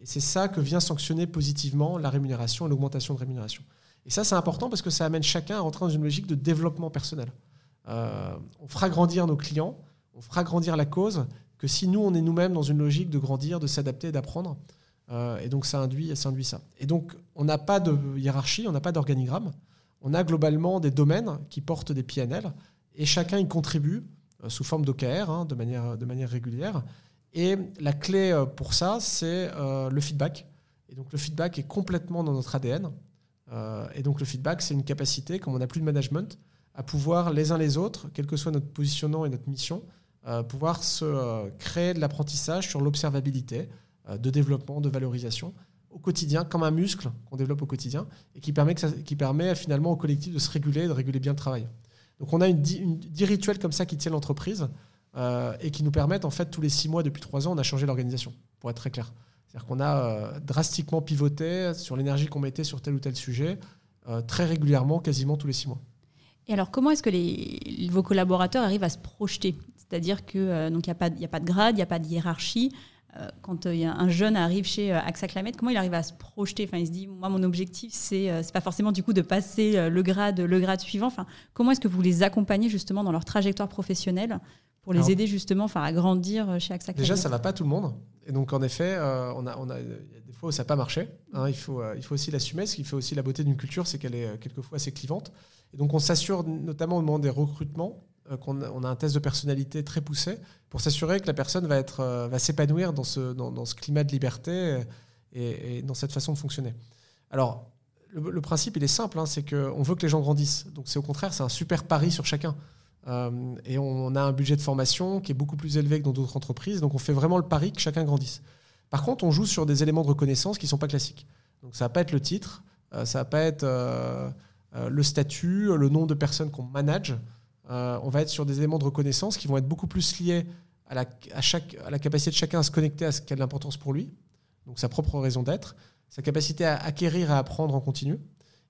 Et c'est ça que vient sanctionner positivement la rémunération et l'augmentation de rémunération. Et ça, c'est important parce que ça amène chacun à rentrer dans une logique de développement personnel. Euh, on fera grandir nos clients, on fera grandir la cause, que si nous, on est nous-mêmes dans une logique de grandir, de s'adapter, d'apprendre. Euh, et donc, ça induit, ça. Et donc, on n'a pas de hiérarchie, on n'a pas d'organigramme. On a globalement des domaines qui portent des PNL et chacun y contribue euh, sous forme d'OKR hein, de, manière, de manière régulière. Et la clé pour ça, c'est le feedback. Et donc, le feedback est complètement dans notre ADN. et donc, le feedback, c'est une capacité, comme on n'a plus de management, à pouvoir les uns les autres, quel que soit notre positionnement et notre mission, euh, pouvoir se euh, créer de l'apprentissage sur l'observabilité, euh, de développement, de valorisation au quotidien, comme un muscle qu'on développe au quotidien et qui permet, finalement au collectif de se réguler, de réguler bien le travail. Donc on a une, une, 10 rituels comme ça qui tiennent l'entreprise et qui nous permettent en fait tous les six mois depuis trois ans on a changé l'organisation pour être très clair. C'est-à-dire qu'on a drastiquement pivoté sur l'énergie qu'on mettait sur tel ou tel sujet très régulièrement, quasiment tous les six mois. Et alors, comment est-ce que les, vos collaborateurs arrivent à se projeter? C'est-à-dire qu'il n'y a, pas, a pas de grade, il n'y a pas de hiérarchie. Euh, quand euh, un jeune arrive chez euh, AXA Climate, comment il arrive à se projeter? Enfin, Il se dit, moi, mon objectif, c'est n'est pas forcément du coup de passer le grade, le grade suivant. Enfin, comment est-ce que vous les accompagnez justement dans leur trajectoire professionnelle pour les aider justement enfin, à grandir chez AXA Climate? Déjà, ça ne va pas tout le monde. Et donc, en effet, on, a, on a des fois où ça n'a pas marché. Hein. il, faut, il faut aussi l'assumer. Ce qui fait aussi la beauté d'une culture, c'est qu'elle est quelquefois assez clivante. Donc, on s'assure, notamment au moment des recrutements, euh, qu'on on a un test de personnalité très poussé pour s'assurer que la personne va, être, euh, va s'épanouir dans ce, dans, ce climat de liberté et, dans cette façon de fonctionner. Alors, le, principe, il est simple, hein, c'est qu'on veut que les gens grandissent. Donc, c'est au contraire, c'est un super pari sur chacun. Euh, et on, a un budget de formation qui est beaucoup plus élevé que dans d'autres entreprises. Donc, on fait vraiment le pari que chacun grandisse. Par contre, on joue sur des éléments de reconnaissance qui ne sont pas classiques. Donc, ça va pas être le titre, ça va pas être le statut, le nombre de personnes qu'on manage. Euh, on va être sur des éléments de reconnaissance qui vont être beaucoup plus liés à la, capacité de chacun à se connecter à ce qui a de l'importance pour lui, donc sa propre raison d'être, sa capacité à acquérir, à apprendre en continu,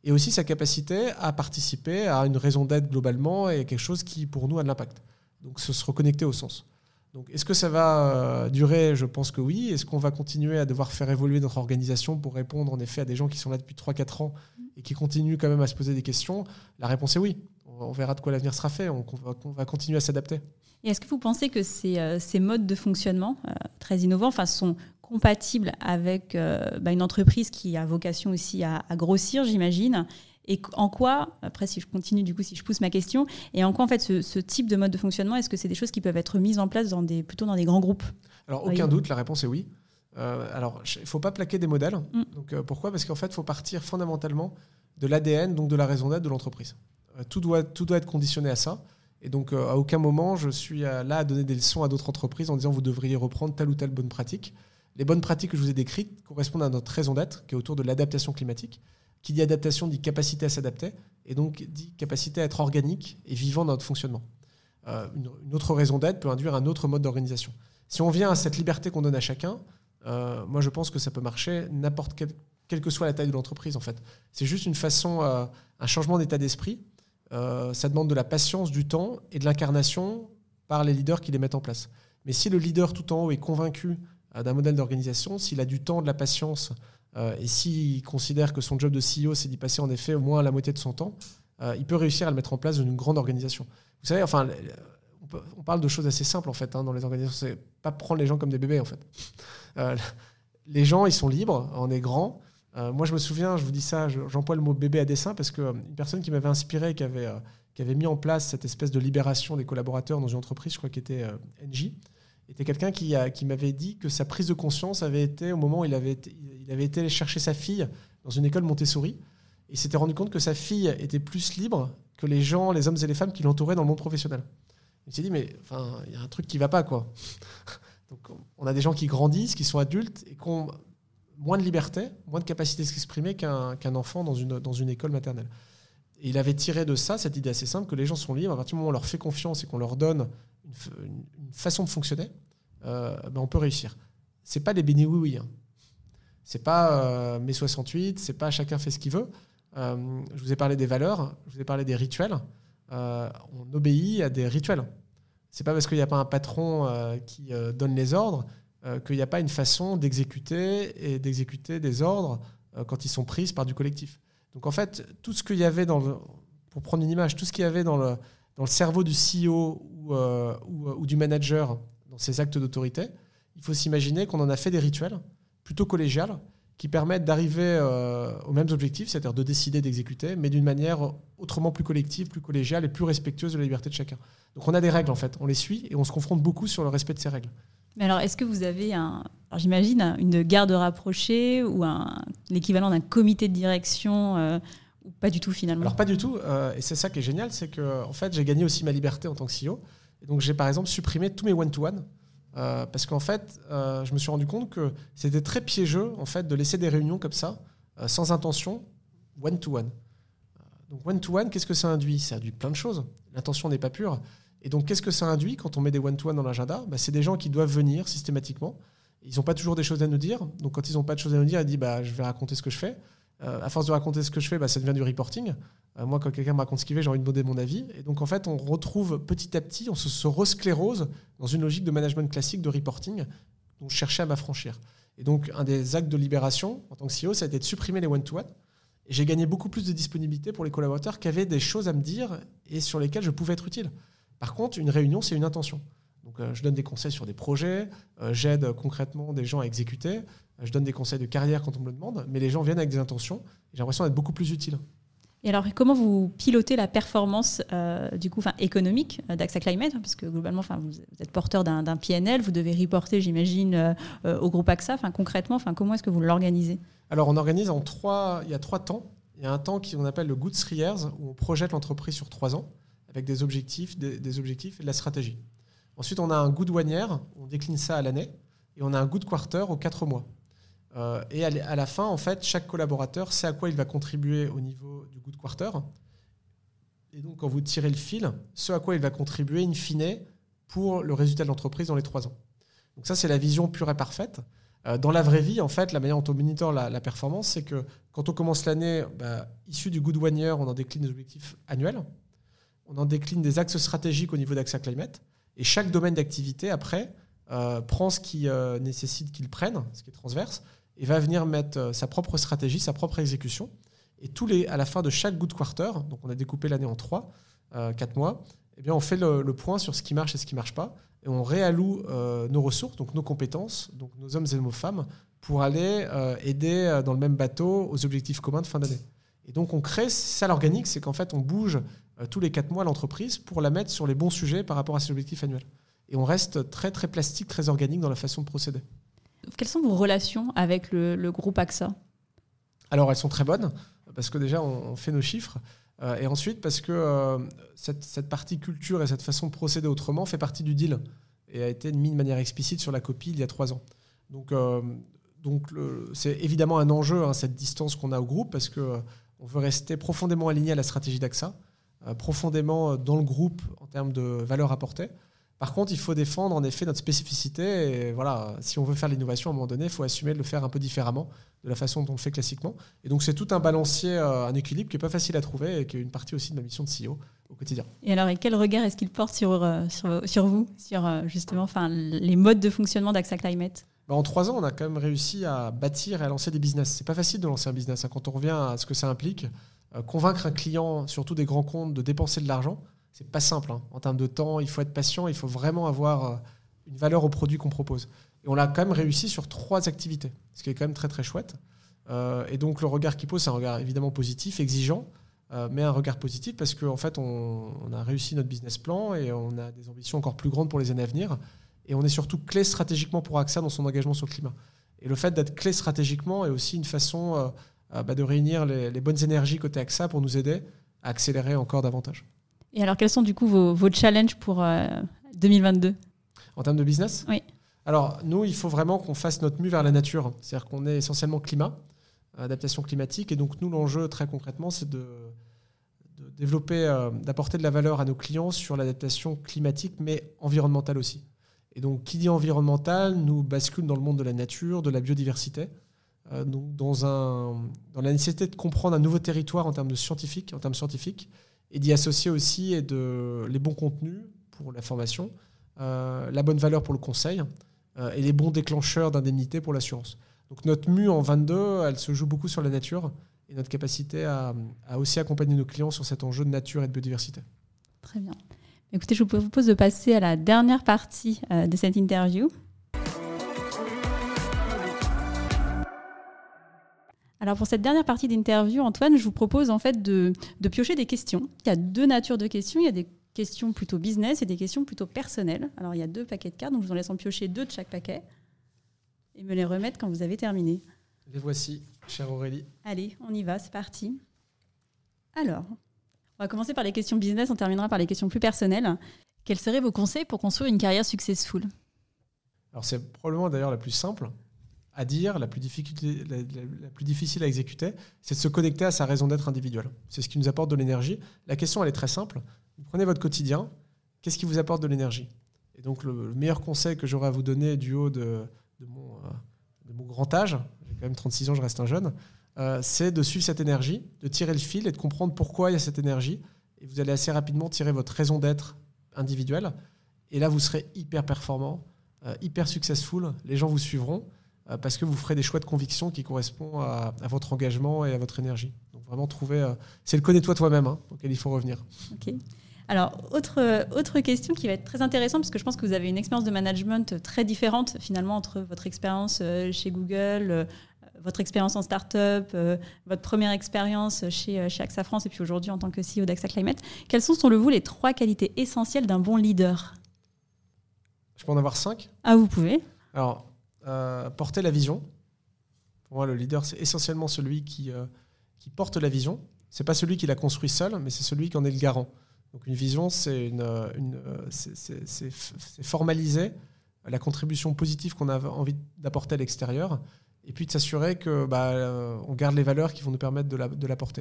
et aussi sa capacité à participer à une raison d'être globalement et quelque chose qui, pour nous, a de l'impact. Donc se reconnecter au sens. Donc, est-ce que ça va euh, durer? Je pense que oui. Est-ce qu'on va continuer à devoir faire évoluer notre organisation pour répondre en effet à des gens qui sont là depuis 3-4 ans et qui continuent quand même à se poser des questions? La réponse est oui on verra de quoi l'avenir sera fait. On, va continuer à s'adapter. Et est-ce que vous pensez que ces, euh, modes de fonctionnement euh, très innovants enfin, sont compatibles avec bah, une entreprise qui a vocation aussi à, grossir, j'imagine et en quoi, après si je continue du coup, si je pousse ma question, et en quoi en fait ce, type de mode de fonctionnement, est-ce que c'est des choses qui peuvent être mises en place dans des, plutôt dans des grands groupes? Alors aucun doute, la réponse est oui. alors il ne faut pas plaquer des modèles. Mm. Donc, pourquoi? Parce qu'en fait il faut partir fondamentalement de l'ADN, donc de la raison d'être de l'entreprise. Euh, tout, doit, tout doit être conditionné à ça. Et donc, euh, à aucun moment, je suis euh, là à donner des leçons à d'autres entreprises en disant vous devriez reprendre telle ou telle bonne pratique. Les bonnes pratiques que je vous ai décrites correspondent à notre raison d'être, qui est autour de l'adaptation climatique. Qui dit adaptation dit capacité à s'adapter, et donc dit capacité à être organique et vivant dans notre fonctionnement. une, autre raison d'être peut induire un autre mode d'organisation. Si on vient à cette liberté qu'on donne à chacun, moi je pense que ça peut marcher n'importe quelle, que soit la taille de l'entreprise en fait. C'est juste une façon, un changement d'état d'esprit euh, ça demande de la patience, du temps et de l'incarnation par les leaders qui les mettent en place. Mais si le leader tout en haut est convaincu euh, d'un modèle d'organisation, s'il a du temps, de la patience, euh, et s'il considère que son job de CEO, c'est d'y passer en effet au moins la moitié de son temps, il peut réussir à le mettre en place dans une grande organisation. Vous savez, enfin, on parle de choses assez simples en fait hein, dans les organisations. C'est pas prendre les gens comme des bébés en fait. les gens, ils sont libres, on est grand. Euh, moi, je me souviens, je vous dis ça, j'emploie le mot bébé à dessin parce qu'une euh, personne qui m'avait inspiré, qui avait, euh, qui avait mis en place cette espèce de libération des collaborateurs dans une entreprise, je crois qu'il était NJ, était quelqu'un qui, m'avait dit que sa prise de conscience avait été au moment où il avait été, chercher sa fille dans une école Montessori. Et il s'était rendu compte que sa fille était plus libre que les gens, les hommes et les femmes qui l'entouraient dans le monde professionnel. Il s'est dit, mais il y a un truc qui va pas, quoi. <laughs> Donc, on a des gens qui grandissent, qui sont adultes et qui ont moins de liberté, moins de capacité de s'exprimer qu'un enfant dans une école maternelle. Il avait tiré de ça cette idée assez simple que les gens sont libres à partir du moment où on leur fait confiance et qu'on leur donne une, façon de fonctionner, euh, ben on peut réussir. C'est pas des bénis oui oui. Hein. C'est pas euh, mai 68, c'est pas chacun fait ce qu'il veut. Euh, je vous ai parlé des valeurs, je vous ai parlé des rituels. Euh, on obéit à des rituels. C'est pas parce qu'il n'y a pas un patron qui donne les ordres qu'il n'y a pas une façon d'exécuter et d'exécuter des ordres quand ils sont pris par du collectif. Donc en fait, tout ce qu'il y avait dans le, pour prendre une image, tout ce qu'il y avait dans le, cerveau du CEO ou, euh, ou, du manager dans ses actes d'autorité, il faut s'imaginer qu'on en a fait des rituels plutôt collégiales qui permettent d'arriver aux mêmes objectifs, c'est-à-dire de décider d'exécuter, mais d'une manière autrement plus collective, plus collégiale et plus respectueuse de la liberté de chacun. Donc on a des règles en fait, on les suit et on se confronte beaucoup sur le respect de ces règles. Mais alors, est-ce que vous avez, un, j'imagine, une garde rapprochée ou l'équivalent d'un comité de direction euh, ou pas du tout finalement? Alors pas du tout. Euh, et c'est ça qui est génial, c'est que en fait, j'ai gagné aussi ma liberté en tant que CEO. Donc j'ai par exemple supprimé tous mes one-to-one. Euh, parce qu'en fait, je me suis rendu compte que c'était très piégeux en fait de laisser des réunions comme ça, sans intention, one-to-one. Donc one-to-one, qu'est-ce que ça induit? Ça induit plein de choses. L'intention n'est pas pure. Et donc, qu'est-ce que ça induit quand on met des one-to-one dans l'agenda? Bah, C'est des gens qui doivent venir systématiquement Ils n'ont pas toujours des choses à nous dire. Donc quand ils n'ont pas de choses à nous dire, ils disent bah, je vais raconter ce que je fais. Euh, à force de raconter ce que je fais, bah, ça devient du reporting. Euh, moi, quand quelqu'un me raconte ce qu'il fait, j'ai envie de demander mon avis. Et donc en fait, on retrouve petit à petit, on se, se resclérose dans une logique de management classique de reporting dont je cherchais à m'affranchir. Et donc un des actes de libération en tant que CEO, ça a été de supprimer les one-to-one. Et j'ai gagné beaucoup plus de disponibilité pour les collaborateurs qui avaient des choses à me dire et sur lesquelles je pouvais être utile. Par contre, une réunion, c'est une intention. Donc, euh, je donne des conseils sur des projets, euh, j'aide concrètement des gens à exécuter, euh, je donne des conseils de carrière quand on me le demande, mais les gens viennent avec des intentions et j'ai l'impression d'être beaucoup plus utile. Et alors, comment vous pilotez la performance du coup, économique d'AXA Climate Parce que globalement, vous êtes porteur d'un PNL, vous devez reporter, j'imagine, au groupe AXA. concrètement, comment est-ce que vous l'organisez? Alors, on organise en trois. Il y a trois temps. Il y a un temps qu'on appelle le Good Three Years, où on projette l'entreprise sur trois ans, avec des objectifs, des objectifs et de la stratégie. Ensuite, on a un goût douanière, on décline ça à l'année, et on a un goût de quarter aux quatre mois. Euh, et à la fin, en fait, chaque collaborateur sait à quoi il va contribuer au niveau du goût de quarter. Et donc, quand vous tirez le fil, ce à quoi il va contribuer in fine pour le résultat de l'entreprise dans les trois ans. Donc ça, c'est la vision pure et parfaite. Euh, dans la vraie vie, en fait, la manière dont on monitor la, performance, c'est que quand on commence l'année, bah, issu du good one year, on en décline des objectifs annuels, on en décline des axes stratégiques au niveau d'AXA Climate, et chaque domaine d'activité, après, euh, prend ce qui euh, nécessite qu'il prenne, ce qui est transverse, et va venir mettre euh, sa propre stratégie, sa propre exécution. Et tous les, à la fin de chaque good quarter, donc on a découpé l'année en trois, quatre mois, eh bien on fait le, point sur ce qui marche et ce qui ne marche pas, et on réalloue nos ressources, donc nos compétences, donc nos hommes et nos femmes, pour aller aider dans le même bateau aux objectifs communs de fin d'année. Et donc on crée, ça l'organique, c'est qu'en fait on bouge tous les quatre mois l'entreprise pour la mettre sur les bons sujets par rapport à ses objectifs annuels. Et on reste très très plastique, très organique dans la façon de procéder. Quelles sont vos relations avec le, groupe AXA? Alors elles sont très bonnes, parce que déjà on, fait nos chiffres. Euh, et ensuite, parce que euh, cette, partie culture et cette façon de procéder autrement fait partie du deal et a été mis de manière explicite sur la copie il y a trois ans. Donc, donc c'est évidemment un enjeu, hein, cette distance qu'on a au groupe, parce qu'on on veut rester profondément aligné à la stratégie d'AXA. Euh, profondément dans le groupe en termes de valeur apportée. Par contre, il faut défendre en effet notre spécificité. Et voilà, si on veut faire l'innovation à un moment donné, il faut assumer de le faire un peu différemment de la façon dont on le fait classiquement. Et donc, c'est tout un balancier, euh, un équilibre qui n'est pas facile à trouver et qui est une partie aussi de ma mission de CEO au quotidien. Et alors, quel regard est-ce qu'il porte sur, euh, sur, vous, sur justement enfin, les modes de fonctionnement d'AXA Climate? Bah, en trois ans, on a quand même réussi à bâtir et à lancer des business. C'est pas facile de lancer un business hein. quand on revient à ce que ça implique. Euh, convaincre un client, surtout des grands comptes, de dépenser de l'argent, c'est pas simple. Hein. En termes de temps, il faut être patient, il faut vraiment avoir euh, une valeur au produit qu'on propose. Et on l'a quand même réussi sur trois activités, ce qui est quand même très très chouette. Euh, et donc le regard qu'il pose, c'est un regard évidemment positif, exigeant, mais un regard positif parce qu'en fait on, a réussi notre business plan et on a des ambitions encore plus grandes pour les années à venir. Et on est surtout clé stratégiquement pour AXA dans son engagement sur le climat. Et le fait d'être clé stratégiquement est aussi une façon bah, de réunir les, bonnes énergies côté AXA pour nous aider à accélérer encore davantage. Et alors, quels sont du coup vos, vos challenges pour 2022 euh, En termes de business? Oui. Alors, nous, il faut vraiment qu'on fasse notre mue vers la nature. C'est-à-dire qu'on est essentiellement climat, adaptation climatique. Et donc, nous, l'enjeu, très concrètement, c'est de, développer, euh, d'apporter de la valeur à nos clients sur l'adaptation climatique, mais environnementale aussi. Et donc, qui dit environnemental nous bascule dans le monde de la nature, de la biodiversité. Euh, dans, la nécessité de comprendre un nouveau territoire en termes, de en termes scientifiques et d'y associer aussi les bons contenus pour la formation, euh, la bonne valeur pour le conseil euh, et les bons déclencheurs d'indemnité pour l'assurance. Donc notre MU en 22, elle se joue beaucoup sur la nature et notre capacité à, aussi accompagner nos clients sur cet enjeu de nature et de biodiversité. Très bien. Écoutez, je vous propose de passer à la dernière partie de cette interview. Alors pour cette dernière partie d'interview, Antoine, je vous propose en fait de, piocher des questions. Il y a deux natures de questions. Il y a des questions plutôt business et des questions plutôt personnelles. Alors il y a deux paquets de cartes, donc je vous en laisse en piocher deux de chaque paquet et me les remettre quand vous avez terminé. Les voici, chère Aurélie. Allez, on y va, c'est parti. Alors, on va commencer par les questions business, on terminera par les questions plus personnelles. Quels seraient vos conseils pour construire une carrière successful? Alors c'est probablement d'ailleurs la plus simple, à dire, la plus, difficile à exécuter, c'est de se connecter à sa raison d'être individuelle. C'est ce qui nous apporte de l'énergie. La question, elle est très simple. Vous prenez votre quotidien, qu'est-ce qui vous apporte de l'énergie? Et donc, le, meilleur conseil que j'aurais à vous donner du haut de, de mon, de mon grand âge, j'ai quand même 36 ans, je reste un jeune, c'est de suivre cette énergie, de tirer le fil et de comprendre pourquoi il y a cette énergie. Et vous allez assez rapidement tirer votre raison d'être individuelle. Et là, vous serez hyper performant, hyper successful. Les gens vous suivront. Euh, parce que vous ferez des choix de conviction qui correspondent à, votre engagement et à votre énergie. Donc vraiment trouver, euh, c'est le connais-toi toi-même hein, auquel il faut revenir. Ok. Alors, autre, autre question qui va être très intéressante, parce que je pense que vous avez une expérience de management très différente finalement entre votre expérience euh, chez Google, votre expérience en start-up, votre première expérience chez, chez AXA France et puis aujourd'hui en tant que CEO d'AXA Climate. Quelles sont, selon vous, les trois qualités essentielles d'un bon leader? Je peux en avoir cinq? Ah, vous pouvez. Alors, euh, porter la vision. Pour moi, le leader, c'est essentiellement celui qui, euh, qui porte la vision. C'est pas celui qui la construit seul, mais c'est celui qui en est le garant. Donc une vision, c'est une, euh, formaliser la contribution positive qu'on a envie d'apporter à l'extérieur, et puis de s'assurer que bah, on garde les valeurs qui vont nous permettre de. La,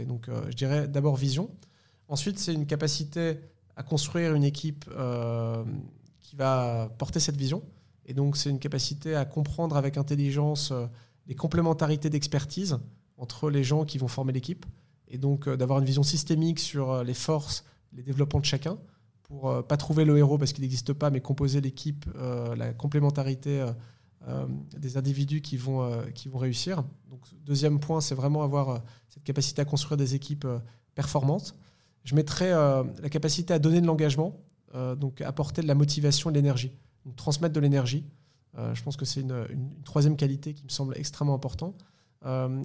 Donc je dirais d'abord vision. Ensuite, c'est une capacité à construire une équipe qui va porter cette vision. Et donc, c'est une capacité à comprendre avec intelligence euh, les complémentarités d'expertise entre les gens qui vont former l'équipe. Et donc, euh, d'avoir une vision systémique sur euh, les forces, les développements de chacun, pour pas trouver le héros parce qu'il n'existe pas, mais composer l'équipe, la complémentarité des individus qui vont, qui vont réussir. Donc, deuxième point, c'est vraiment avoir cette capacité à construire des équipes performantes. Je mettrai la capacité à donner de l'engagement, donc apporter de la motivation et de l'énergie transmettre de l'énergie. Euh, je pense que c'est une, troisième qualité qui me semble extrêmement importante. Euh,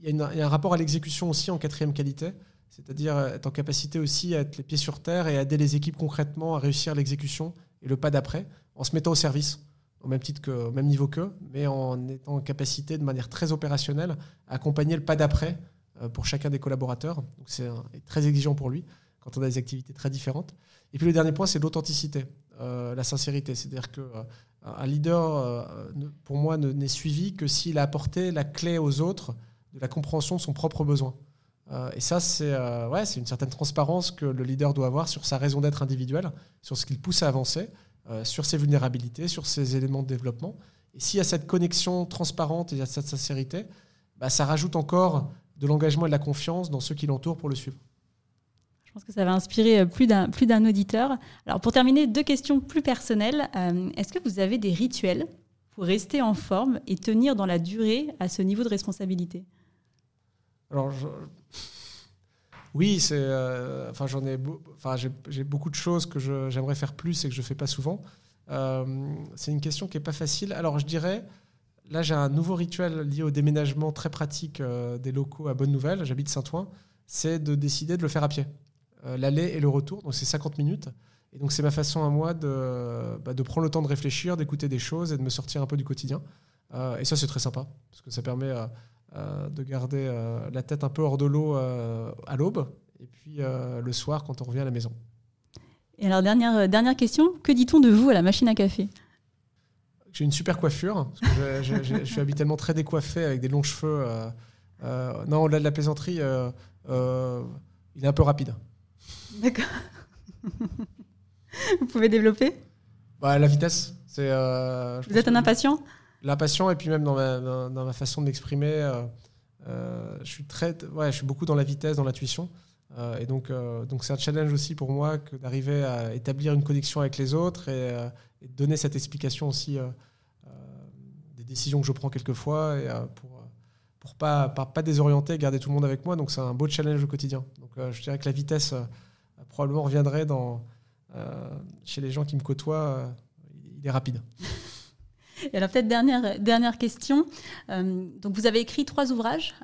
il y, a un rapport à l'exécution aussi en quatrième qualité, c'est-à-dire être en capacité aussi à être les pieds sur terre et à aider les équipes concrètement à réussir l'exécution et le pas d'après, en se mettant au service, au même, titre que, au même niveau qu'eux, mais en étant en capacité de manière très opérationnelle à accompagner le pas d'après euh, pour chacun des collaborateurs. Donc c'est très exigeant pour lui quand on a des activités très différentes. Et puis le dernier point, c'est l'authenticité. Euh, la sincérité. C'est-à-dire qu'un euh, leader, euh, pour moi, n'est suivi que s'il a apporté la clé aux autres de la compréhension de son propre besoin. et ça, c'est ouais, une certaine transparence que le leader doit avoir sur sa raison d'être individuelle, sur ce qu'il pousse à avancer, sur ses vulnérabilités, sur ses éléments de développement. Et s'il y a cette connexion transparente et cette sincérité, bah, ça rajoute encore de l'engagement et de la confiance dans ceux qui l'entourent pour le suivre. Pense que ça va inspirer euh, plus d'un, auditeur. Alors pour terminer, deux questions plus personnelles. Euh, est-ce que vous avez des rituels pour rester en forme et tenir dans la durée à ce niveau de responsabilité? Alors, oui, c'est, euh, enfin, j'en ai, enfin, j'ai, beaucoup de choses que j'aimerais faire plus et que je fais pas souvent. c'est une question qui n'est pas facile. Alors je dirais, là j'ai un nouveau rituel lié au déménagement très pratique des locaux à Bonne Nouvelle, j'habite Saint-Ouen, c'est de décider de le faire à pied. Euh, l'aller et le retour. Donc c'est 50 minutes. Et donc c'est ma façon à moi de, bah, de prendre le temps de réfléchir, d'écouter des choses et de me sortir un peu du quotidien. Euh, et ça c'est très sympa parce que ça permet euh, de garder la tête un peu hors de l'eau à l'aube et puis le soir quand on revient à la maison. Et alors dernière, dernière question, que dit-on de vous à la machine à café? J'ai une super coiffure. je, suis habituellement très décoiffé avec des longs cheveux. non, au-delà de la plaisanterie, il est un peu rapide. D'accord. Vous pouvez développer? Bah, La vitesse. C'est, euh, Vous êtes un impatient? L'impatient, et puis même dans ma, dans, ma façon de m'exprimer, euh, euh, je, suis très, ouais, je suis beaucoup dans la vitesse, dans l'intuition. et donc, donc c'est un challenge aussi pour moi que d'arriver à établir une connexion avec les autres et, et donner cette explication aussi des décisions que je prends quelquefois et pour pour pas, pas, pas désorienter, garder tout le monde avec moi. Donc c'est un beau challenge au quotidien. Donc je dirais que la vitesse probablement reviendrait dans, euh, chez les gens qui me côtoient. Euh, il est rapide. <laughs> Et alors peut-être dernière, dernière question. Euh, donc vous avez écrit trois ouvrages.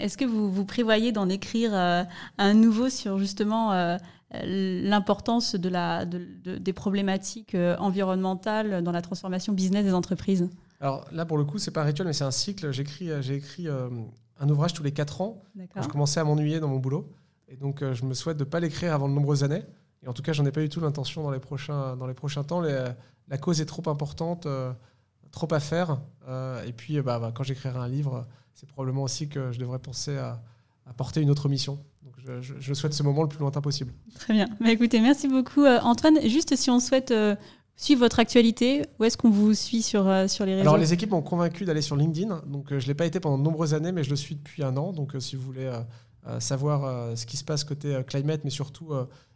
Est-ce que vous, vous prévoyez d'en écrire un nouveau sur justement l'importance de la, des problématiques environnementales dans la transformation business des entreprises? Alors là pour le coup c'est pas un rituel mais c'est un cycle. J'écris j'ai écrit un ouvrage tous les quatre ans. Quand je commençais à m'ennuyer dans mon boulot. Et donc, euh, je me souhaite de ne pas l'écrire avant de nombreuses années. Et en tout cas, j'en ai pas du tout l'intention dans les prochains, dans les prochains temps. la cause est trop importante, euh, trop à faire. Euh, et puis, bah, bah, quand j'écrirai un livre, c'est probablement aussi que je devrais penser à, porter une autre mission. Donc, je, souhaite ce moment le plus lointain possible. Très bien. Bah, écoutez, merci beaucoup, Antoine. Juste si on souhaite suivre votre actualité Où est-ce qu'on vous suit sur, euh, sur les réseaux Alors, les équipes m'ont convaincu d'aller sur LinkedIn. Donc, je ne l'ai pas été pendant de nombreuses années, mais je le suis depuis un an. Donc, si vous voulez savoir ce qui se passe côté climate, mais surtout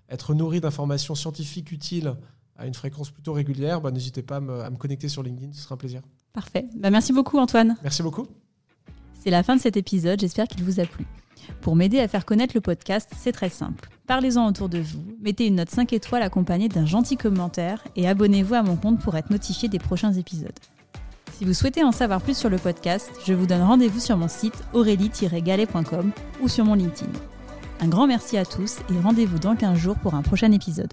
être nourri d'informations scientifiques utiles à une fréquence plutôt régulière, bah, n'hésitez pas à me, connecter sur LinkedIn, ce sera un plaisir. Parfait. Bah, merci beaucoup Antoine. Merci beaucoup. C'est la fin de cet épisode, j'espère qu'il vous a plu. Pour m'aider à faire connaître le podcast, c'est très simple. Parlez-en autour de vous, mettez une note 5 étoiles accompagnée d'un gentil commentaire et abonnez-vous à mon compte pour être notifié des prochains épisodes. Si vous souhaitez en savoir plus sur le podcast, je vous donne rendez-vous sur mon site aurélie-galet.com ou sur mon LinkedIn. Un grand merci à tous et rendez-vous dans 15 jours pour un prochain épisode.